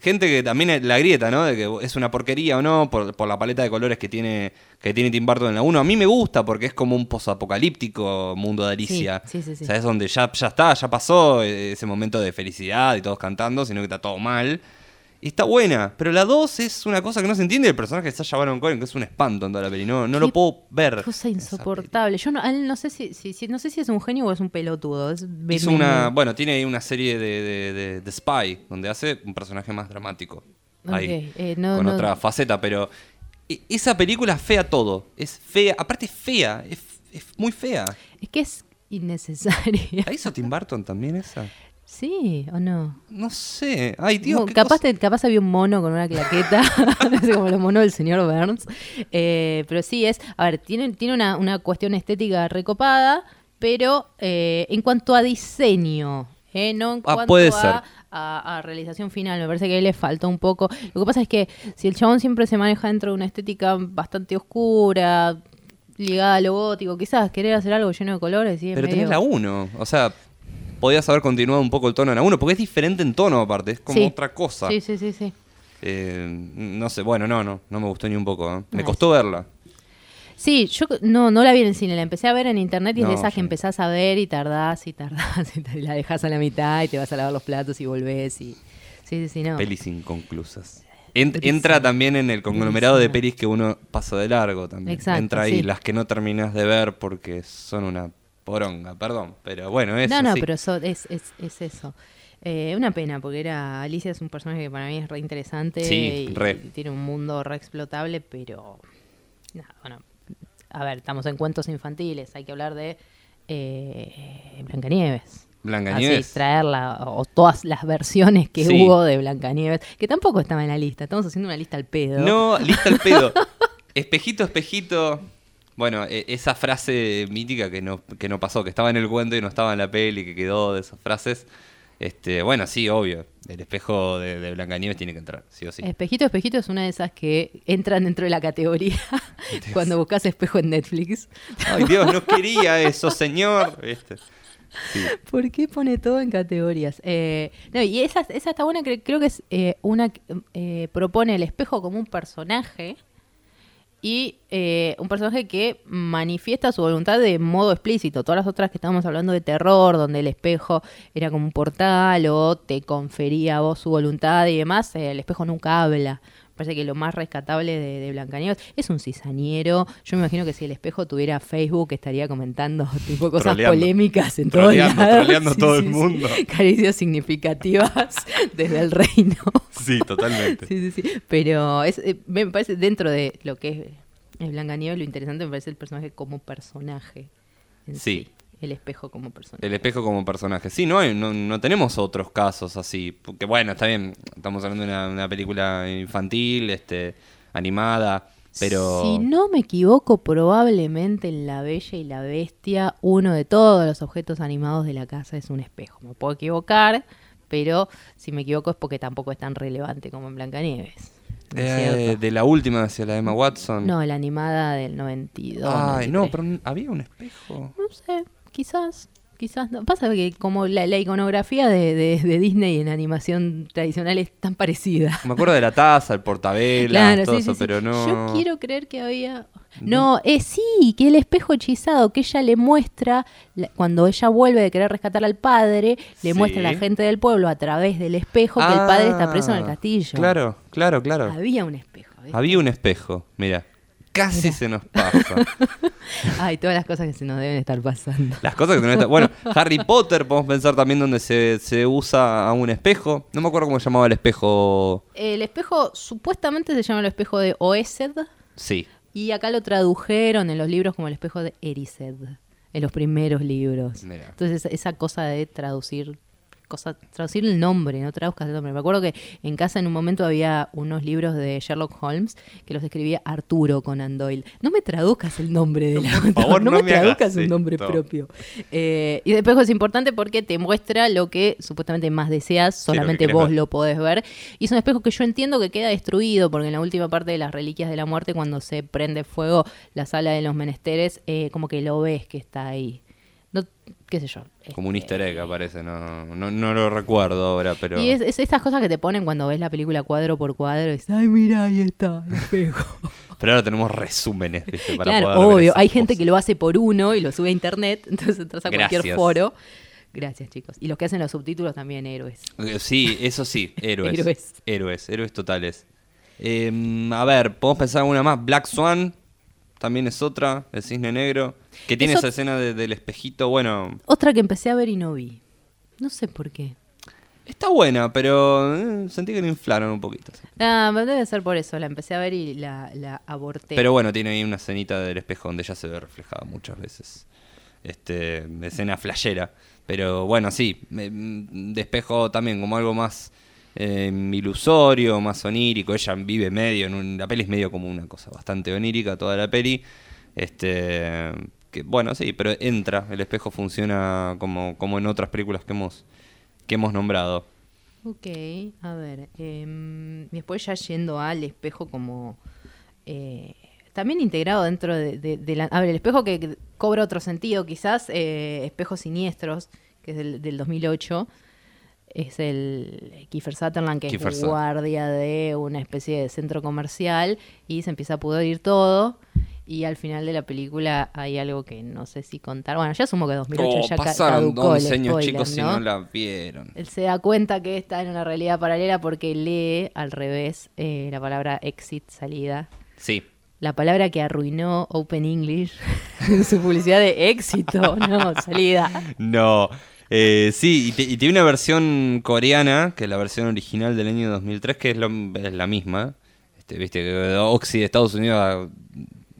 Gente que también la grieta, ¿no? De que es una porquería o no, por, por la paleta de colores que tiene, que tiene Tim Burton en la 1. A mí me gusta porque es como un posapocalíptico mundo de Alicia. Sí, sí, sí. O sea, es donde ya, ya está, ya pasó eh, ese momento de felicidad y todos cantando, sino que está todo mal. Y está buena, pero la 2 es una cosa que no se entiende. El personaje de Sacha Baron Cohen, que es un espanto en toda la peli. No, no Qué lo puedo ver. Cosa insoportable. Yo no, él no sé si, si- si- no sé si es un genio o es un pelotudo. Es, Hizo una, bueno, tiene ahí una serie de, de, de- de Spy, donde hace un personaje más dramático. Ahí, eh, no- con no- otra faceta, pero e- esa película es fea todo. Es fea, aparte es fea, es, es muy fea. Es que es innecesaria. ¿La hizo Tim Burton también esa? ¿Sí o no? No sé. Ay, Dios, qué capaz, cosa- te- capaz había un mono con una claqueta, no sé, como los monos del señor Burns. Eh, pero sí es, a ver, tiene, tiene una, una cuestión estética recopada, pero eh, en cuanto a diseño, eh, no en Ah, cuanto puede a, ser. a- a realización final, me parece que ahí le faltó un poco. Lo que pasa es que si el chabón siempre se maneja dentro de una estética bastante oscura, ligada a lo gótico, quizás querer hacer algo lleno de colores, es Pero medio- tenés la 1. O sea, podías haber continuado un poco el tono en la 1, porque es diferente en tono aparte, es como Sí. otra cosa. Sí, sí, sí, sí. Eh, no sé, bueno, no, no, no me gustó ni un poco. ¿eh? Me costó verla. Sí, yo no, no la vi en el cine, la empecé a ver en internet y es de esas que empezás a ver y tardás y tardás y la dejas a la mitad y te vas a lavar los platos y volvés y... Sí, sí, sí, no. Pelis inconclusas. Entra también en el conglomerado de pelis que uno pasa de largo también. Exacto, entra ahí sí. las que no terminas de ver porque son una poronga, perdón. Pero bueno, es no, no, así. pero eso, es, es, es eso. Eh, una pena, porque era Alicia es un personaje que para mí es re interesante Sí, y, re. y tiene un mundo re explotable, pero... nada, bueno, a ver, estamos en cuentos infantiles, hay que hablar de eh, Blancanieves. Blancanieves. Así, traerla, o todas las versiones que Sí. hubo de Blancanieves, que tampoco estaba en la lista, estamos haciendo una lista al pedo. No, lista el pedo. espejito, espejito. Bueno, e- esa frase mítica que no, que no pasó, que estaba en el cuento y no estaba en la peli, que quedó de esas frases. Este, bueno, sí, obvio. El espejo de, de Blancanieves tiene que entrar, sí o sí. Espejito, espejito es una de esas que entran dentro de la categoría cuando buscas espejo en Netflix. Ay, Dios, no quería eso, señor. Este, sí. ¿Por qué pone todo en categorías? Eh, no, y esa, esa está buena, cre- creo que es eh, una que eh, propone el espejo como un personaje y eh, un personaje que manifiesta su voluntad de modo explícito. Todas las otras que estábamos hablando de terror, donde el espejo era como un portal o te confería a vos su voluntad y demás, el espejo nunca habla. Parece que lo más rescatable de, de Blancanieves es un cizañero. Yo me imagino que si el espejo tuviera Facebook estaría comentando tipo cosas Troleando. polémicas en todos lados. troleando a todo el mundo. Caricias significativas desde el reino. Sí, totalmente. Sí, sí, sí. Pero es, eh, me parece dentro de lo que es el Blancanieves, lo interesante me parece el personaje como personaje. Sí. El espejo como personaje. El espejo como personaje. Sí, no, hay, no, no tenemos otros casos así. Porque bueno, está bien, estamos hablando de una, una película infantil, este, animada, pero... Si no me equivoco, probablemente en La Bella y la Bestia, uno de todos los objetos animados de la casa es un espejo. Me puedo equivocar, pero si me equivoco es porque tampoco es tan relevante como en Blancanieves. ¿no es Eh, de la última hacia la de Emma Watson. No, la animada del 92. Ay, no, 93. pero n- había un espejo. No sé, quizás, quizás no. Pasa que como la, la iconografía de, de- de Disney en animación tradicional es tan parecida. Me acuerdo de la taza, el portavelas, Claro, todo sí, eso, sí, sí. pero no. Yo quiero creer que había. No, eh, sí, que el espejo hechizado que ella le muestra, la- cuando ella vuelve de querer rescatar al padre, le muestra a la gente del pueblo a través del espejo que el padre está preso en el Ah, castillo. Claro, claro, claro. Había un espejo. ¿viste? Había un espejo, mira. Casi Mira. se nos pasa. Ay, todas las cosas que se nos deben estar pasando. Las cosas que no están. Bueno, Harry Potter, podemos pensar también donde se, se usa a un espejo. No me acuerdo cómo se llamaba el espejo. El espejo supuestamente se llama el espejo de Oesed Sí. y acá lo tradujeron en los libros como el espejo de Erised, en los primeros libros. Mira. Entonces esa cosa de traducir cosa, traducir el nombre, no traduzcas el nombre. Me acuerdo que en casa en un momento había unos libros de Sherlock Holmes que los escribía Arturo Conan Doyle. No me traduzcas el nombre del autor, favor, no, no me traduzcas un nombre esto. propio. Eh, y el espejo es importante porque te muestra lo que supuestamente más deseas, solamente vos ver. lo podés ver. Y es un espejo que yo entiendo que queda destruido porque en la última parte de las reliquias de la muerte, cuando se prende fuego la sala de los menesteres, eh, como que lo ves que está ahí. Qué sé yo. Como un este, easter egg aparece, no, no, no lo recuerdo ahora, pero. Y es, es estas cosas que te ponen cuando ves la película cuadro por cuadro y dices, ay, mira, ahí está, el espejo. Pero ahora tenemos resúmenes, ¿viste? Para claro, poder obvio. Hay gente cosas. que lo hace por uno y lo sube a internet, entonces entras a cualquier foro. Gracias, chicos. Y los que hacen los subtítulos también héroes. Eh, Sí, eso sí, héroes. Héroes. héroes. Héroes, totales. Em, a ver, podemos pensar en una más. Black Swan también es otra, el cisne negro. Que tiene Eso- esa escena de- del espejito. Bueno, Otra que empecé a ver y no vi. No sé por qué. está buena, pero eh, sentí que la inflaron un poquito. Ah, debe ser por eso. La empecé a ver y la, la aborté. Pero bueno, tiene ahí una escenita del espejo donde ya se ve reflejada muchas veces. Este, escena flashera. Pero bueno, sí, mm, de espejo también como algo más eh, ilusorio, más onírico. Ella vive medio, en un- la peli es medio como una cosa bastante onírica toda la peli. Este, que bueno, sí, pero entra, el espejo funciona como, como en otras películas que hemos, que hemos nombrado. Ok, a ver. em, después ya yendo al espejo como... eh, también integrado dentro de, de- de la... A ver, el espejo que cobra otro sentido, quizás eh, Espejos Siniestros, que es del, del 2008. Es el Kiefer Sutherland, que Kiefer es guardia de una especie de centro comercial y se empieza a pudrir todo. Y al final de la película hay algo que no sé si contar. Bueno, ya asumo que 2008 Oh, ya pasaron caducó el 11 años, spoiler, chicos, si ¿no? la vieron. Él se da cuenta que está en una realidad paralela porque lee al revés eh, la palabra exit, salida. Sí, La palabra que arruinó Open English en su publicidad de éxito, no, salida. No, eh, sí, y, te- y tiene una versión coreana, que es la versión original del año 2003, que es, lo- es la misma. Este, Viste Oxy de Estados Unidos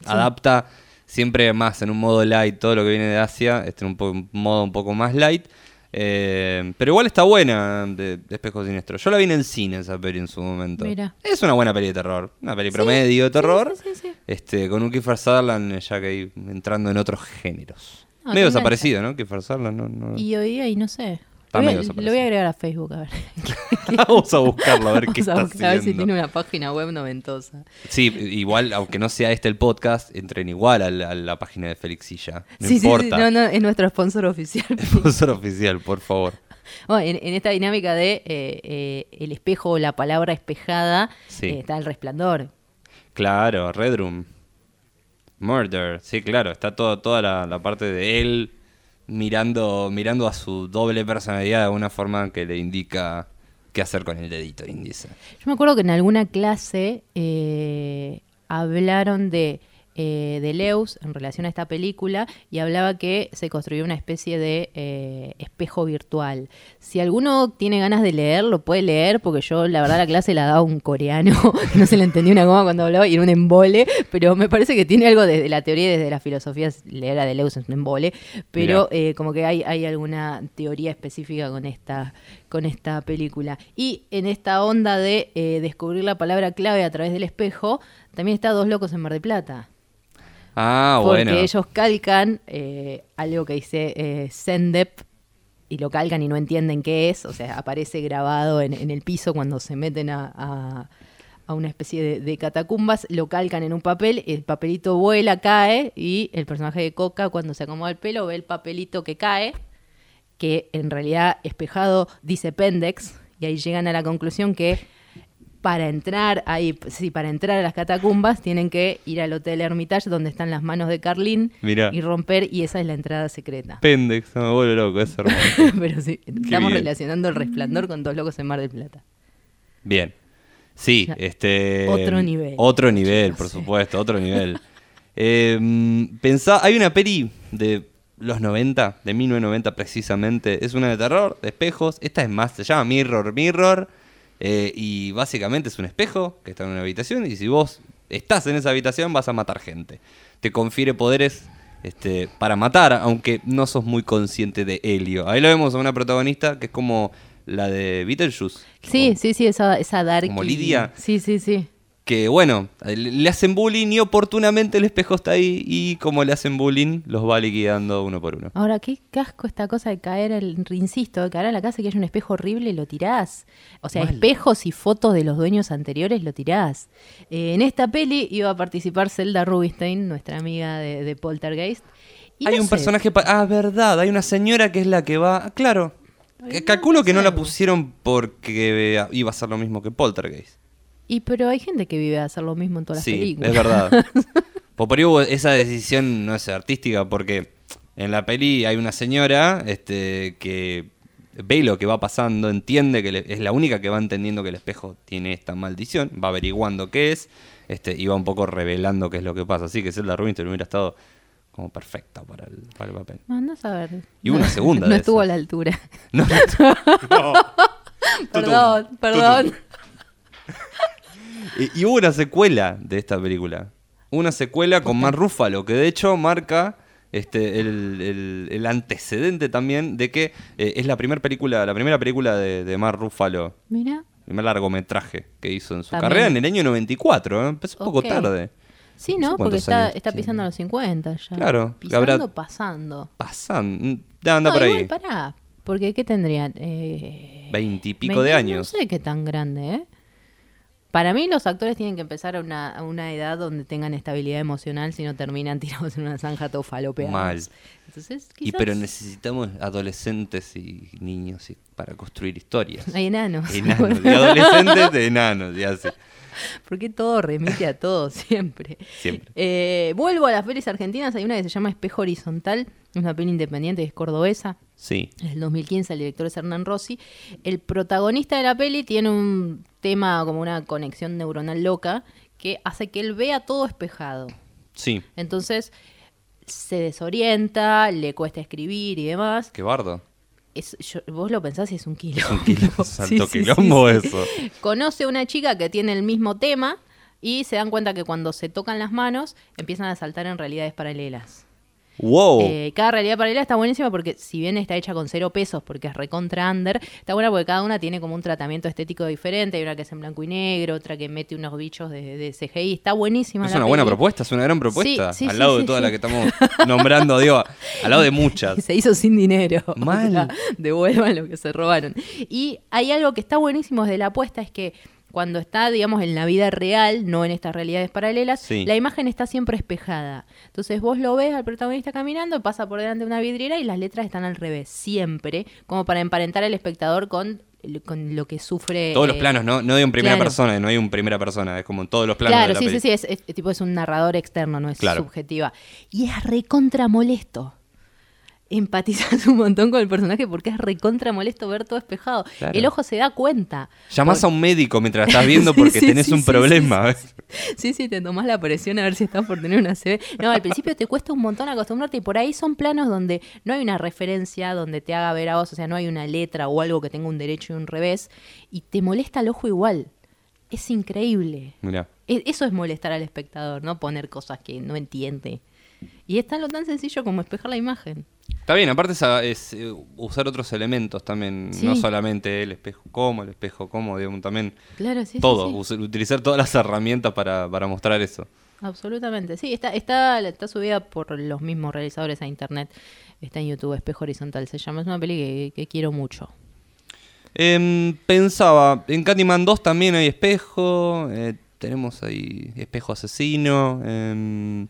adapta siempre más en un modo light todo lo que viene de Asia, este, en un, po- modo un poco más light. Eh, pero igual está buena de, de Espejo Siniestro. Yo la vi en el cine esa peli en su momento. Mira. Es una buena peli de terror. Una peli promedio de terror. sí. Este, con un Kiefer Sutherland eh, ya que ahí entrando en otros géneros. Ah, Medio desaparecido, ¿no? Kiefer Sutherland, no, no- Y hoy ahí no sé. Está Lo voy, medio a, desaparecido. lo voy a agregar a Facebook, a ver. Vamos a buscarlo, a ver qué Vamos a está buscar, a ver si tiene una página web noventosa. Sí, igual, aunque no sea este el podcast, entren igual a la, a la página de Felixilla. No sí, sí, sí, importa. no, no, es nuestro sponsor oficial. Sponsor oficial, por favor. Bueno, en, en esta dinámica de eh, eh, el espejo o la palabra espejada, Sí. eh, está el resplandor. Claro, Red Room. Murder. Sí, claro, está todo, toda la, la parte de él mirando, mirando a su doble personalidad de una forma que le indica qué hacer con el dedito índice. Yo me acuerdo que en alguna clase eh, hablaron de, eh, de Leus en relación a esta película y hablaba que se construyó una especie de eh, espejo virtual. Si alguno tiene ganas de leer, lo puede leer, porque yo la verdad la clase la daba un coreano, no se le entendía una goma cuando hablaba y era un embole, pero me parece que tiene algo desde la teoría y desde la filosofía, leer a Deleuze es un embole, pero eh, como que hay, hay alguna teoría específica con esta, con esta película. Y en esta onda de descubrir la palabra clave a través del espejo, también está Dos Locos en Mar de Plata. Ah, porque bueno. ellos calcan eh, algo que dice eh, Sendep y lo calcan y no entienden qué es, o sea, aparece grabado en, en el piso cuando se meten a, a- a una especie de, de catacumbas, lo calcan en un papel, el papelito vuela, cae, y el personaje de Coca, cuando se acomoda el pelo, ve el papelito que cae, que en realidad espejado dice Pendex, y ahí llegan a la conclusión que para entrar ahí, sí, para entrar a las catacumbas tienen que ir al Hotel Hermitage donde están las manos de Carlín Mirá. y romper y esa es la entrada secreta. Pendex, me vuelve loco, es hermoso. Pero sí, estamos bien. relacionando el resplandor con dos locos en Mar del Plata. Bien. Sí, Ya. este. Otro nivel, Otro nivel, por supuesto, otro nivel. Eh, pensá, hay una peli de los 90, de 1990 precisamente. Es una de terror, de espejos. Esta es más, se llama Mirror Mirror. Eh, y básicamente es un espejo que está en una habitación. Y si vos estás en esa habitación, vas a matar gente. Te confiere poderes. Este, para matar, aunque no sos muy consciente de Helio. Ahí lo vemos a una protagonista que es como la de Beetlejuice. Sí, sí, sí, esa, esa dark. Como Lidia. Sí, sí, sí. Que bueno, le hacen bullying y oportunamente el espejo está ahí y como le hacen bullying, los va liquidando uno por uno. Ahora, qué casco esta cosa de caer, el, insisto, de caer a la casa y que haya un espejo horrible y lo tirás. O sea, Mal. espejos y fotos de los dueños anteriores lo tirás. Eh, en esta peli iba a participar Zelda Rubinstein, nuestra amiga de, de Poltergeist. Y hay no un sé, personaje... pa- ah, verdad, hay una señora que es la que va... Claro. Ay, Calculo no que no la pusieron porque iba a ser lo mismo que Poltergeist. Y pero hay gente que vive a hacer lo mismo en todas Sí, las películas. es verdad. Pues por ahí hubo- esa decisión no es artística porque en la peli hay una señora este, que ve lo que va pasando, entiende que le- es la única que va entendiendo que el espejo tiene esta maldición, va averiguando qué es este, y va un poco revelando qué es lo que pasa. Así que Zelda Rubinstein hubiera estado como perfecta para el, para el papel. Andás a ver. Y una segunda no de estuvo a la altura. No, no. perdón, Tutum, perdón. Y, y hubo una secuela de esta película. Una secuela con Mark Ruffalo, que de hecho marca este, el, el- el antecedente también de que eh, es la primera película, la primera película de, de Mark Ruffalo, Mira. primer largometraje que hizo en su También. carrera en el año 94, ¿eh? empezó un poco tarde. Sí, No. Porque está, está pisando a los 50 ya. Claro, Pisando, habrá- pasando. Pasan, mm, anda no, por ahí. pará. Porque ¿qué tendrían? Eh, Veintipico de años. No sé qué tan grande, ¿eh? Para mí los actores tienen que empezar a una, a una edad donde tengan estabilidad emocional, si no terminan tirados en una zanja todo falopeados. Mal. Entonces, Y pero necesitamos adolescentes y niños y- para construir historias. hay enanos. Enanos, y adolescentes de enanos, ya sé. Porque todo remite a todo siempre. Siempre. Eh, vuelvo a las pelis argentinas. Hay una que se llama Espejo Horizontal. Es una peli independiente, es cordobesa. Sí. Es del 2015, el director es Hernán Rossi. El protagonista de la peli tiene un tema como una conexión neuronal loca que hace que él vea todo espejado. Sí. Entonces se desorienta, le cuesta escribir y demás. Qué bardo. Es, yo- vos lo pensás y es un quilombo. Un santo sí, quilombo sí, sí. eso. Conoce una chica que tiene el mismo tema y se dan cuenta que cuando se tocan las manos empiezan a saltar en realidades paralelas. Wow. Eh, cada realidad paralela está buenísima porque si bien está hecha con cero pesos porque es recontra under, está buena porque cada una tiene como un tratamiento estético diferente. Hay una que es en blanco y negro, otra que mete unos bichos de, de CGI. Está buenísima. es la una buena propuesta, es una gran propuesta. Sí, sí, al lado sí, de todas sí. las que estamos nombrando, digo, al lado de muchas. Se hizo sin dinero. O Mal. sea, devuelvan lo que se robaron. Y hay algo que está buenísimo desde la apuesta, es que cuando está, digamos, en la vida real, no en estas realidades paralelas, Sí. la imagen está siempre espejada. Entonces vos lo ves al protagonista caminando, pasa por delante de una vidriera y las letras están al revés, siempre, como para emparentar al espectador con, con lo que sufre. Todos los eh, planos, no, no de en primera claro. persona, no hay un primera persona, es como en todos los planos Claro, de la sí, peli. sí, sí, es, es- tipo es un narrador externo, no es Claro. subjetiva. Y es recontra molesto. Empatizas un montón con el personaje porque es recontra molesto ver todo espejado. Claro. El ojo se da cuenta. Llamás a un médico mientras estás viendo porque sí, tenés sí, un problema. sí, sí. Te tomás la presión a ver si estás por tener una CB. No, al principio te cuesta un montón acostumbrarte y por ahí son planos donde no hay una referencia, donde te haga ver a vos, o sea, no hay una letra o algo que tenga un derecho y un revés y te molesta el ojo igual. Es increíble. Mirá. E- Eso es molestar al espectador, no poner cosas que no entiende. Y es tan lo tan sencillo como espejar la imagen. Está bien, aparte es, es, eh, usar otros elementos también, Sí. no solamente el espejo como, el espejo como, digamos, también Claro, sí, todo, sí. utilizar todas las herramientas para, para mostrar eso. Absolutamente. Sí, está, está, está subida por los mismos realizadores a internet. Está en YouTube, Espejo Horizontal se llama. Es una peli que, que quiero mucho. Em, pensaba, en Candyman 2 también hay espejo. eh, tenemos ahí espejo asesino. em,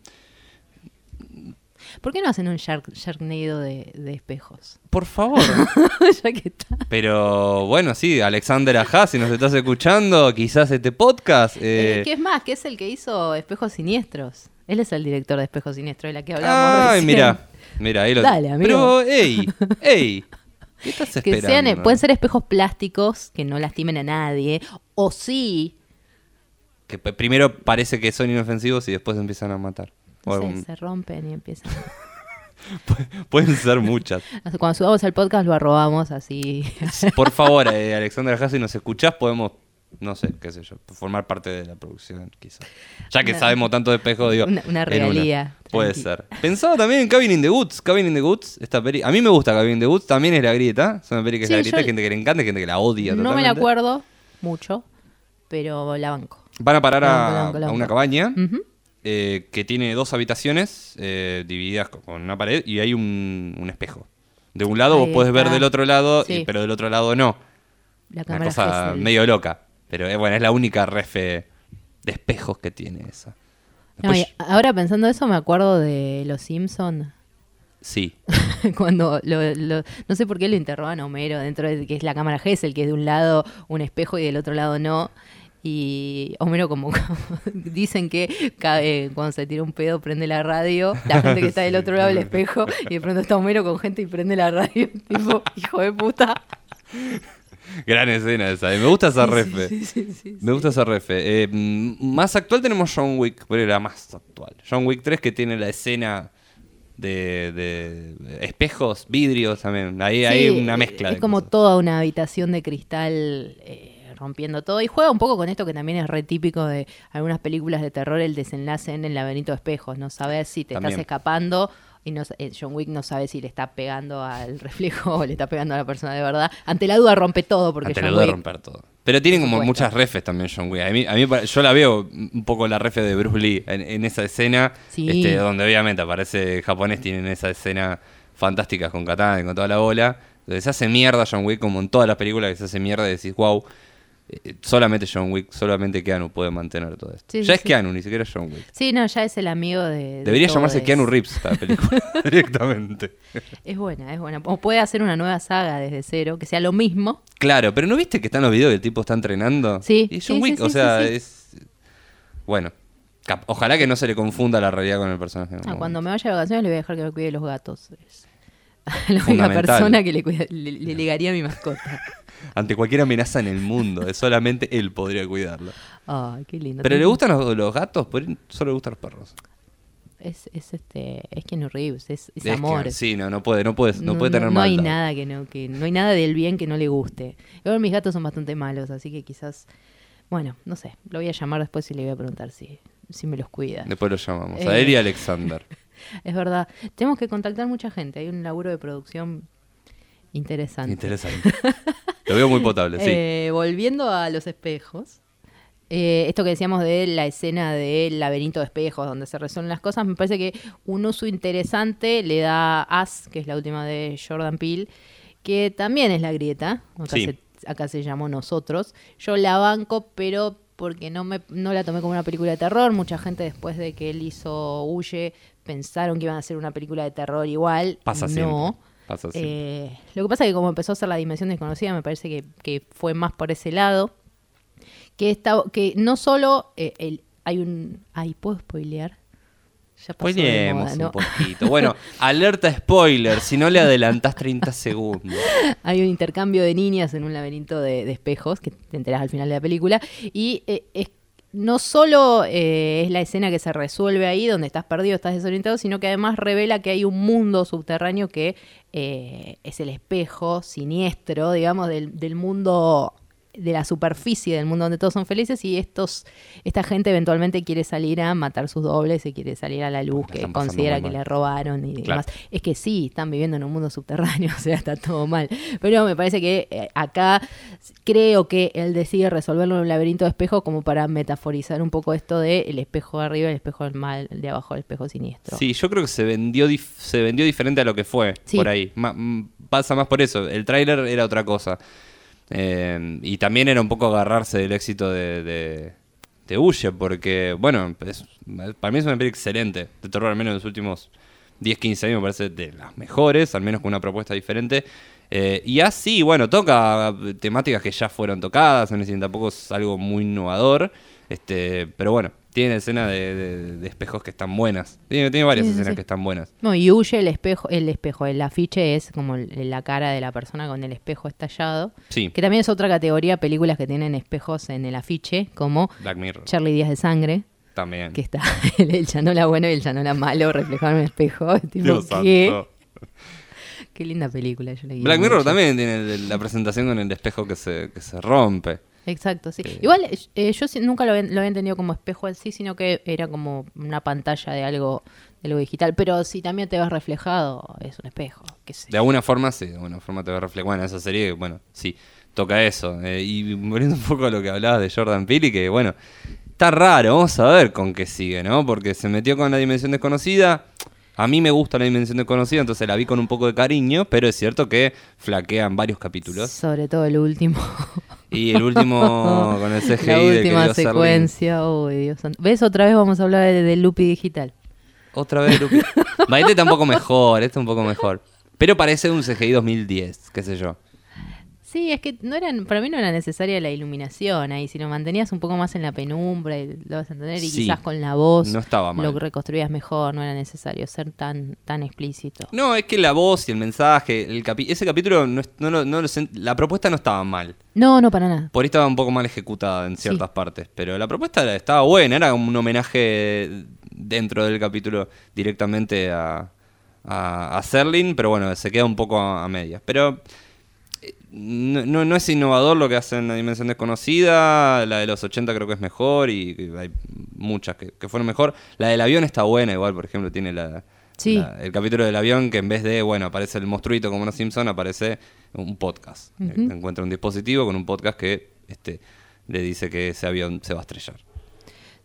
¿Por qué no hacen un Shark, Sharknado de, de espejos? por favor. ya que está. Pero bueno, sí, Alexander Ajá, si nos estás escuchando, quizás este podcast. Eh, eh, ¿Qué es más? Que es el que hizo Espejos Siniestros. Él es el director de Espejos Siniestros, de la que hablamos Ay, mira, mira, ahí lo Dale, amigo. Pero, ey, ey, ¿qué estás Que esperando? sean, eh, pueden ser espejos plásticos que no lastimen a nadie. O sí, Que primero parece que son inofensivos y después empiezan a matar. No O, sé, mm, se rompen y empiezan. Pueden ser muchas. Cuando subamos el podcast lo arrobamos así. Por favor, eh, Alexander Ajá, si nos escuchás, podemos, no sé, qué sé yo, formar parte de la producción, quizás. Ya que Una- sabemos tanto de espejo, digo. una- regalía, Puede ser. Pensaba también en Cabin in the Woods. Cabin in the Woods, esta peli. A mí me gusta Cabin in the Woods, también es la grieta. Es una peli que es la grieta, gente que le encanta, gente que la odia. no me la acuerdo mucho, pero la banco. Van a parar a, banco, la banco, la a una cabaña Ujú. Eh, que tiene dos habitaciones eh, divididas co- con una pared y hay un, un espejo. De un lado Ahí vos podés ver del otro lado, y- pero del otro lado no. La Una cámara cosa Gesell. medio loca. Pero eh, bueno, es la única refe de espejos que tiene esa. No, Después- y ahora pensando eso me acuerdo de Los Simpson sí. cuando lo, lo- no sé por qué lo interrogan a Homero dentro de que es la cámara Gesell, que es de un lado un espejo y del otro lado no. Y Homero como, como dicen que eh, cuando se tira un pedo prende la radio, la gente que está del otro lado del espejo y de pronto está Homero con gente y prende la radio, tipo, hijo de puta. Gran escena esa. eh. Me gusta esa refe. Sí, sí, sí, sí. Me gusta esa refe. Eh, mm, más actual tenemos John Wick, pero era más actual. John Wick 3 que tiene la escena de, de espejos, vidrios también. Ahí hay una mezcla. Es de como cosas. toda una habitación de cristal eh, rompiendo todo. Y juega un poco con esto que también es re típico de algunas películas de terror, el desenlace en el laberinto de espejos. No sabes si te También. estás escapando y no, eh, John Wick no sabe si le está pegando al reflejo o le está pegando a la persona de verdad. Ante la duda rompe todo porque Ante John la duda de Wick- romper todo. Pero tiene como supuesto. muchas refes también John Wick. A mí, a mí yo la veo un poco la refe de Bruce Lee en, en esa escena, Sí. este, donde obviamente aparece japonés, tienen esa escena fantástica con katana y con toda la bola. Donde se hace mierda John Wick, como en todas las películas que se hace mierda y decís, wow, eh, solamente John Wick, solamente Keanu puede mantener todo esto. Sí, ya sí, es sí. Keanu, ni siquiera John Wick. Sí, no, ya es el amigo de. de Debería todos. llamarse Keanu Reeves la película directamente. Es buena, es buena. O puede hacer una nueva saga desde cero, que sea lo mismo. Claro, pero ¿no viste que están los videos del tipo está entrenando? Sí, Y John Wick, o sea, es... Bueno, ojalá que no se le confunda la realidad con el personaje. Ah, cuando me vaya de vacaciones le voy a dejar que me cuide los gatos. Es la única persona que le, cuida- le, le ligaría a mi mascota. Ante cualquier amenaza en el mundo, solamente él podría cuidarlo. Ay, qué lindo. ¿Pero le gustan los, los gatos? Por ahí solo le gustan los perros. Es, es este, es Keanu Reeves, es, es Es que- amor. sí, no, no puede, no puede, no, puede tener no hay maldad. nada que no, que no hay nada del bien que no le guste. Mis gatos son bastante malos, así que quizás, bueno, no sé, lo voy a llamar después y le voy a preguntar si, si me los cuida. Después lo llamamos. A Eh. él y a Alexander. Es verdad, tenemos que contactar mucha gente, hay un laburo de producción interesante. Interesante. Lo veo muy potable, sí. Eh, volviendo a los espejos, eh, esto que decíamos de la escena del laberinto de espejos, donde se resuelven las cosas, me parece que un uso interesante le da As, que es la última de Jordan Peele, que también es la grieta. Acá, Sí. se, acá se llamó Nosotros. Yo la banco, pero porque no, me, no la tomé como una película de terror. Mucha gente después de que él hizo Huye pensaron que iban a hacer una película de terror igual. Pasa no. siempre. Pasa. Eh, lo que pasa es que como empezó a ser la dimensión desconocida, me parece que, que fue más por ese lado. Que, está, que no solo eh, el, hay un... Ay, ¿puedo spoilear? Ya pasó de moda, un poquito. Bueno, alerta spoiler, si no le adelantás 30 segundos. Hay un intercambio de niñas en un laberinto de, de espejos, que te enteras al final de la película, y eh, es- no solo eh, es la escena que se resuelve ahí, donde estás perdido, estás desorientado, sino que además revela que hay un mundo subterráneo que eh, es el espejo siniestro, digamos, del, del mundo de la superficie del mundo donde todos son felices y estos esta gente eventualmente quiere salir a matar sus dobles y quiere salir a la luz La que considera que le robaron y Claro. demás. Es que sí, están viviendo en un mundo subterráneo, o sea, está todo mal. Pero me parece que eh, acá creo que él decide resolverlo en un laberinto de espejo como para metaforizar un poco esto de el espejo de arriba, el espejo del mal, el de abajo, el espejo siniestro. Sí, yo creo que se vendió, se vendió diferente a lo que fue Sí. por ahí. Ma- pasa más por eso. El tráiler era otra cosa. Eh, y también era un poco agarrarse del éxito de, de, de porque, bueno, es- para mí es una película excelente de terror, al menos en los últimos 10, 15 años me parece de las mejores, al menos con una propuesta diferente. Eh, y así, bueno, toca temáticas que ya fueron tocadas, es decir, tampoco es algo muy innovador, este, pero bueno, tiene escenas de, de- de espejos que están buenas. Tiene, tiene varias Sí, escenas sí. que están buenas. No, y huye el espejo, el espejo, el afiche es como la cara de la persona con el espejo estallado. Sí, Que también es otra categoría, películas que tienen espejos en el afiche, como Black Mirror Charlie Díaz de Sangre, también. que está el, el Chanola bueno y el Chanola malo reflejado en el espejo. Tipo, Dios ¿qué? santo. Qué linda película. yo la Black Mirror mucho. también tiene la presentación con el espejo que se, que se rompe. Exacto, sí. Igual eh, yo sí- nunca lo había, lo había entendido como espejo en sí, sino que era como una pantalla de algo, de algo digital. Pero si también te ves reflejado, es un espejo. qué sé De alguna forma, sí, de alguna forma te va a reflejar. Bueno, esa serie, bueno, sí, toca eso. Eh, y volviendo un poco a lo que hablabas de Jordan Peele, que bueno, está raro, vamos a ver con qué sigue, ¿no? Porque se metió con la dimensión desconocida. A mí me gusta la dimensión desconocida, entonces la vi con un poco de cariño, pero es cierto que flaquean varios capítulos. Sobre todo el último. Y el último con el CGI la última secuencia. Uy, Dios. ¿Ves? Otra vez vamos a hablar de, de Lupi Digital. Otra vez Lupi. Va, este está un poco mejor, este un poco mejor. Pero parece un CGI 2010, qué sé yo. Sí, es que no eran, para mí no era necesaria la iluminación ahí, si lo mantenías un poco más en la penumbra, y lo vas a entender, y Sí, quizás con la voz no estaba mal. lo reconstruías mejor, no era necesario ser tan, tan explícito. No, es que la voz y el mensaje, el capi- ese capítulo, no, no, no la propuesta no estaba mal. No, no, para nada. Por ahí estaba un poco mal ejecutada en ciertas partes, pero la propuesta estaba buena, era un homenaje dentro del capítulo directamente a, a, a Serling, pero bueno, se queda un poco a, a medias. Pero no, no, no es innovador lo que hace en la dimensión desconocida, la de los 80 creo que es mejor y, y hay muchas que, que fueron mejor. La del avión está buena, igual, por ejemplo, tiene la, Sí. la- el capítulo del avión que en vez de, bueno, aparece el monstruito como los Simpson, aparece un podcast. Encuentra un dispositivo con un podcast que este, le dice que ese avión se va a estrellar.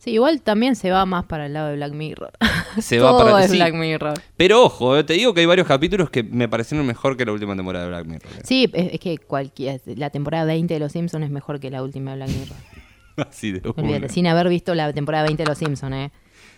Sí, igual también se va más para el lado de Black Mirror. Se va para es sí. Black Mirror. Pero ojo, eh, te digo que hay varios capítulos que me parecieron mejor que la última temporada de Black Mirror. eh. Sí, es, es que cualquier, la temporada 20 de Los Simpsons es mejor que la última de Black Mirror. Así de Olvídate, sin haber visto la temporada 20 de Los Simpsons, ¿eh?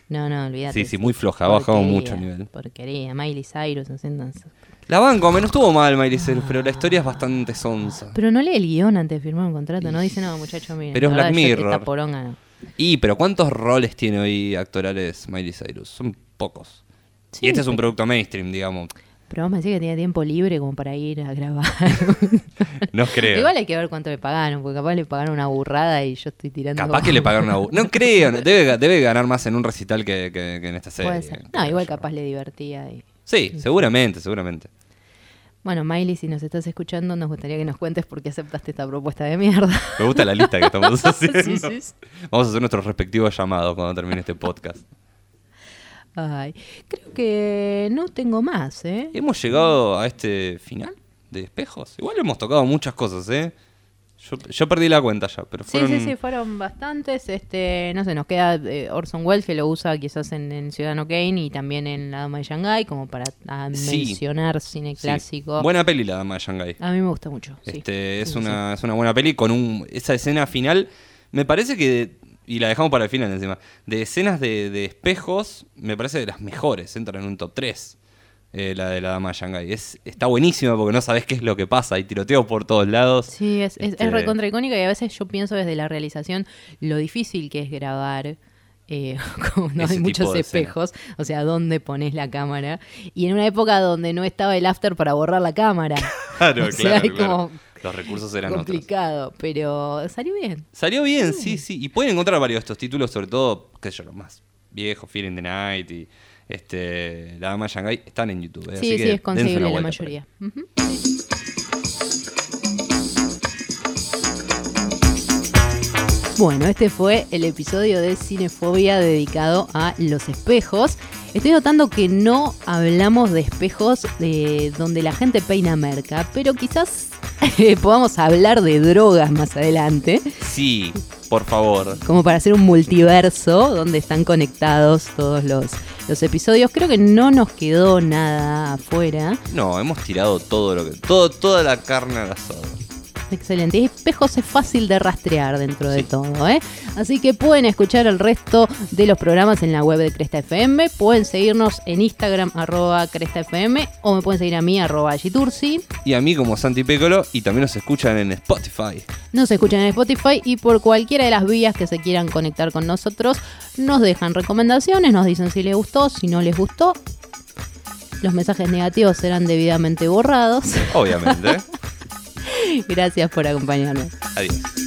No, no, olvídate. Sí, sí, muy floja, ha bajado mucho el nivel. Porquería, Miley Cyrus eso. La banco, me no estuvo mal Miley Cyrus, pero la historia es bastante sonsa. Pero no lee el guion antes de firmar un contrato, no dice, no, muchacho, mira. Pero es la Black verdad, Mirror. Esta poronga no. Y, pero ¿cuántos roles tiene hoy actorales Miley Cyrus? Son pocos. Sí, y este es un producto mainstream, digamos. Pero vos me decís que tenía tiempo libre como para ir a grabar. No creo. Igual hay que ver cuánto le pagaron, porque capaz le pagaron una burrada y yo estoy tirando. Capaz que le pagaron una... bu- No creo, debe, debe ganar más en un recital que, que- que en esta serie. Puede ser. qué No, igual capaz le divertía. Y... Sí, seguramente, seguramente. Bueno, Miley, si nos estás escuchando, nos gustaría que nos cuentes por qué aceptaste esta propuesta de mierda. Me gusta la lista que estamos haciendo. Sí, sí, sí. Vamos a hacer nuestros respectivos llamados cuando termine este podcast. Ay, creo que no tengo más, ¿eh? Hemos llegado a este final de espejos. Igual hemos tocado muchas cosas, ¿eh? Yo, yo perdí la cuenta ya, pero Sí, fueron... sí, sí, fueron bastantes. Este, no sé, nos queda eh, Orson Welles que lo usa quizás en, en Ciudadano Kane y también en La Dama de Shanghái, como para Sí. mencionar cine Sí. clásico. Buena peli la dama de Shanghai. A mí me gusta mucho. sí. Este, es, Sí, sí, una, es una buena peli con un, esa escena final. Me parece que, y la dejamos para el final encima, de escenas de, de espejos, me parece de las mejores. Entra en un top 3. Eh, la de la dama de Shanghai. Es, está buenísima porque no sabes qué es lo que pasa. Hay tiroteos por todos lados. Sí, es, es, Este- es recontra icónica y a veces yo pienso desde la realización lo difícil que es grabar. Eh, cuando Ese hay muchos escena. espejos, o sea, dónde pones la cámara. Y en una época donde no estaba el after para borrar la cámara. Claro, O sea, claro, claro. como Los recursos eran otros. complicado, pero salió bien. Salió bien, sí, sí. Y pueden encontrar varios de estos títulos, sobre todo, qué sé yo, los más viejos, Fear in the Night y este, La Dama de Shanghai, están en YouTube. eh, Sí, así sí, que es conseguible la vuelta mayoría. Bueno, este fue el episodio de Cinefobia dedicado a los espejos. Estoy notando que no hablamos de espejos de donde la gente peina merca, pero quizás eh, podamos hablar de drogas más adelante, Sí, por favor. como para hacer un multiverso donde están conectados todos los, los episodios. Creo que no nos quedó nada afuera. No, hemos tirado todo lo que. Todo, toda la carne al asado. Excelente. Y Espejos es fácil de rastrear dentro de todo, ¿eh? Así que pueden escuchar el resto de los programas en la web de Cresta FM. Pueden seguirnos en Instagram, arroba Cresta FM, o me pueden seguir a mí, arroba Gitursi. Y a mí como Santi Pécolo y también nos escuchan en Spotify. Nos escuchan en Spotify y por cualquiera de las vías que se quieran conectar con nosotros, nos dejan recomendaciones, nos dicen si les gustó, si no les gustó. Los mensajes negativos serán debidamente borrados. Obviamente. Gracias por acompañarnos. Adiós.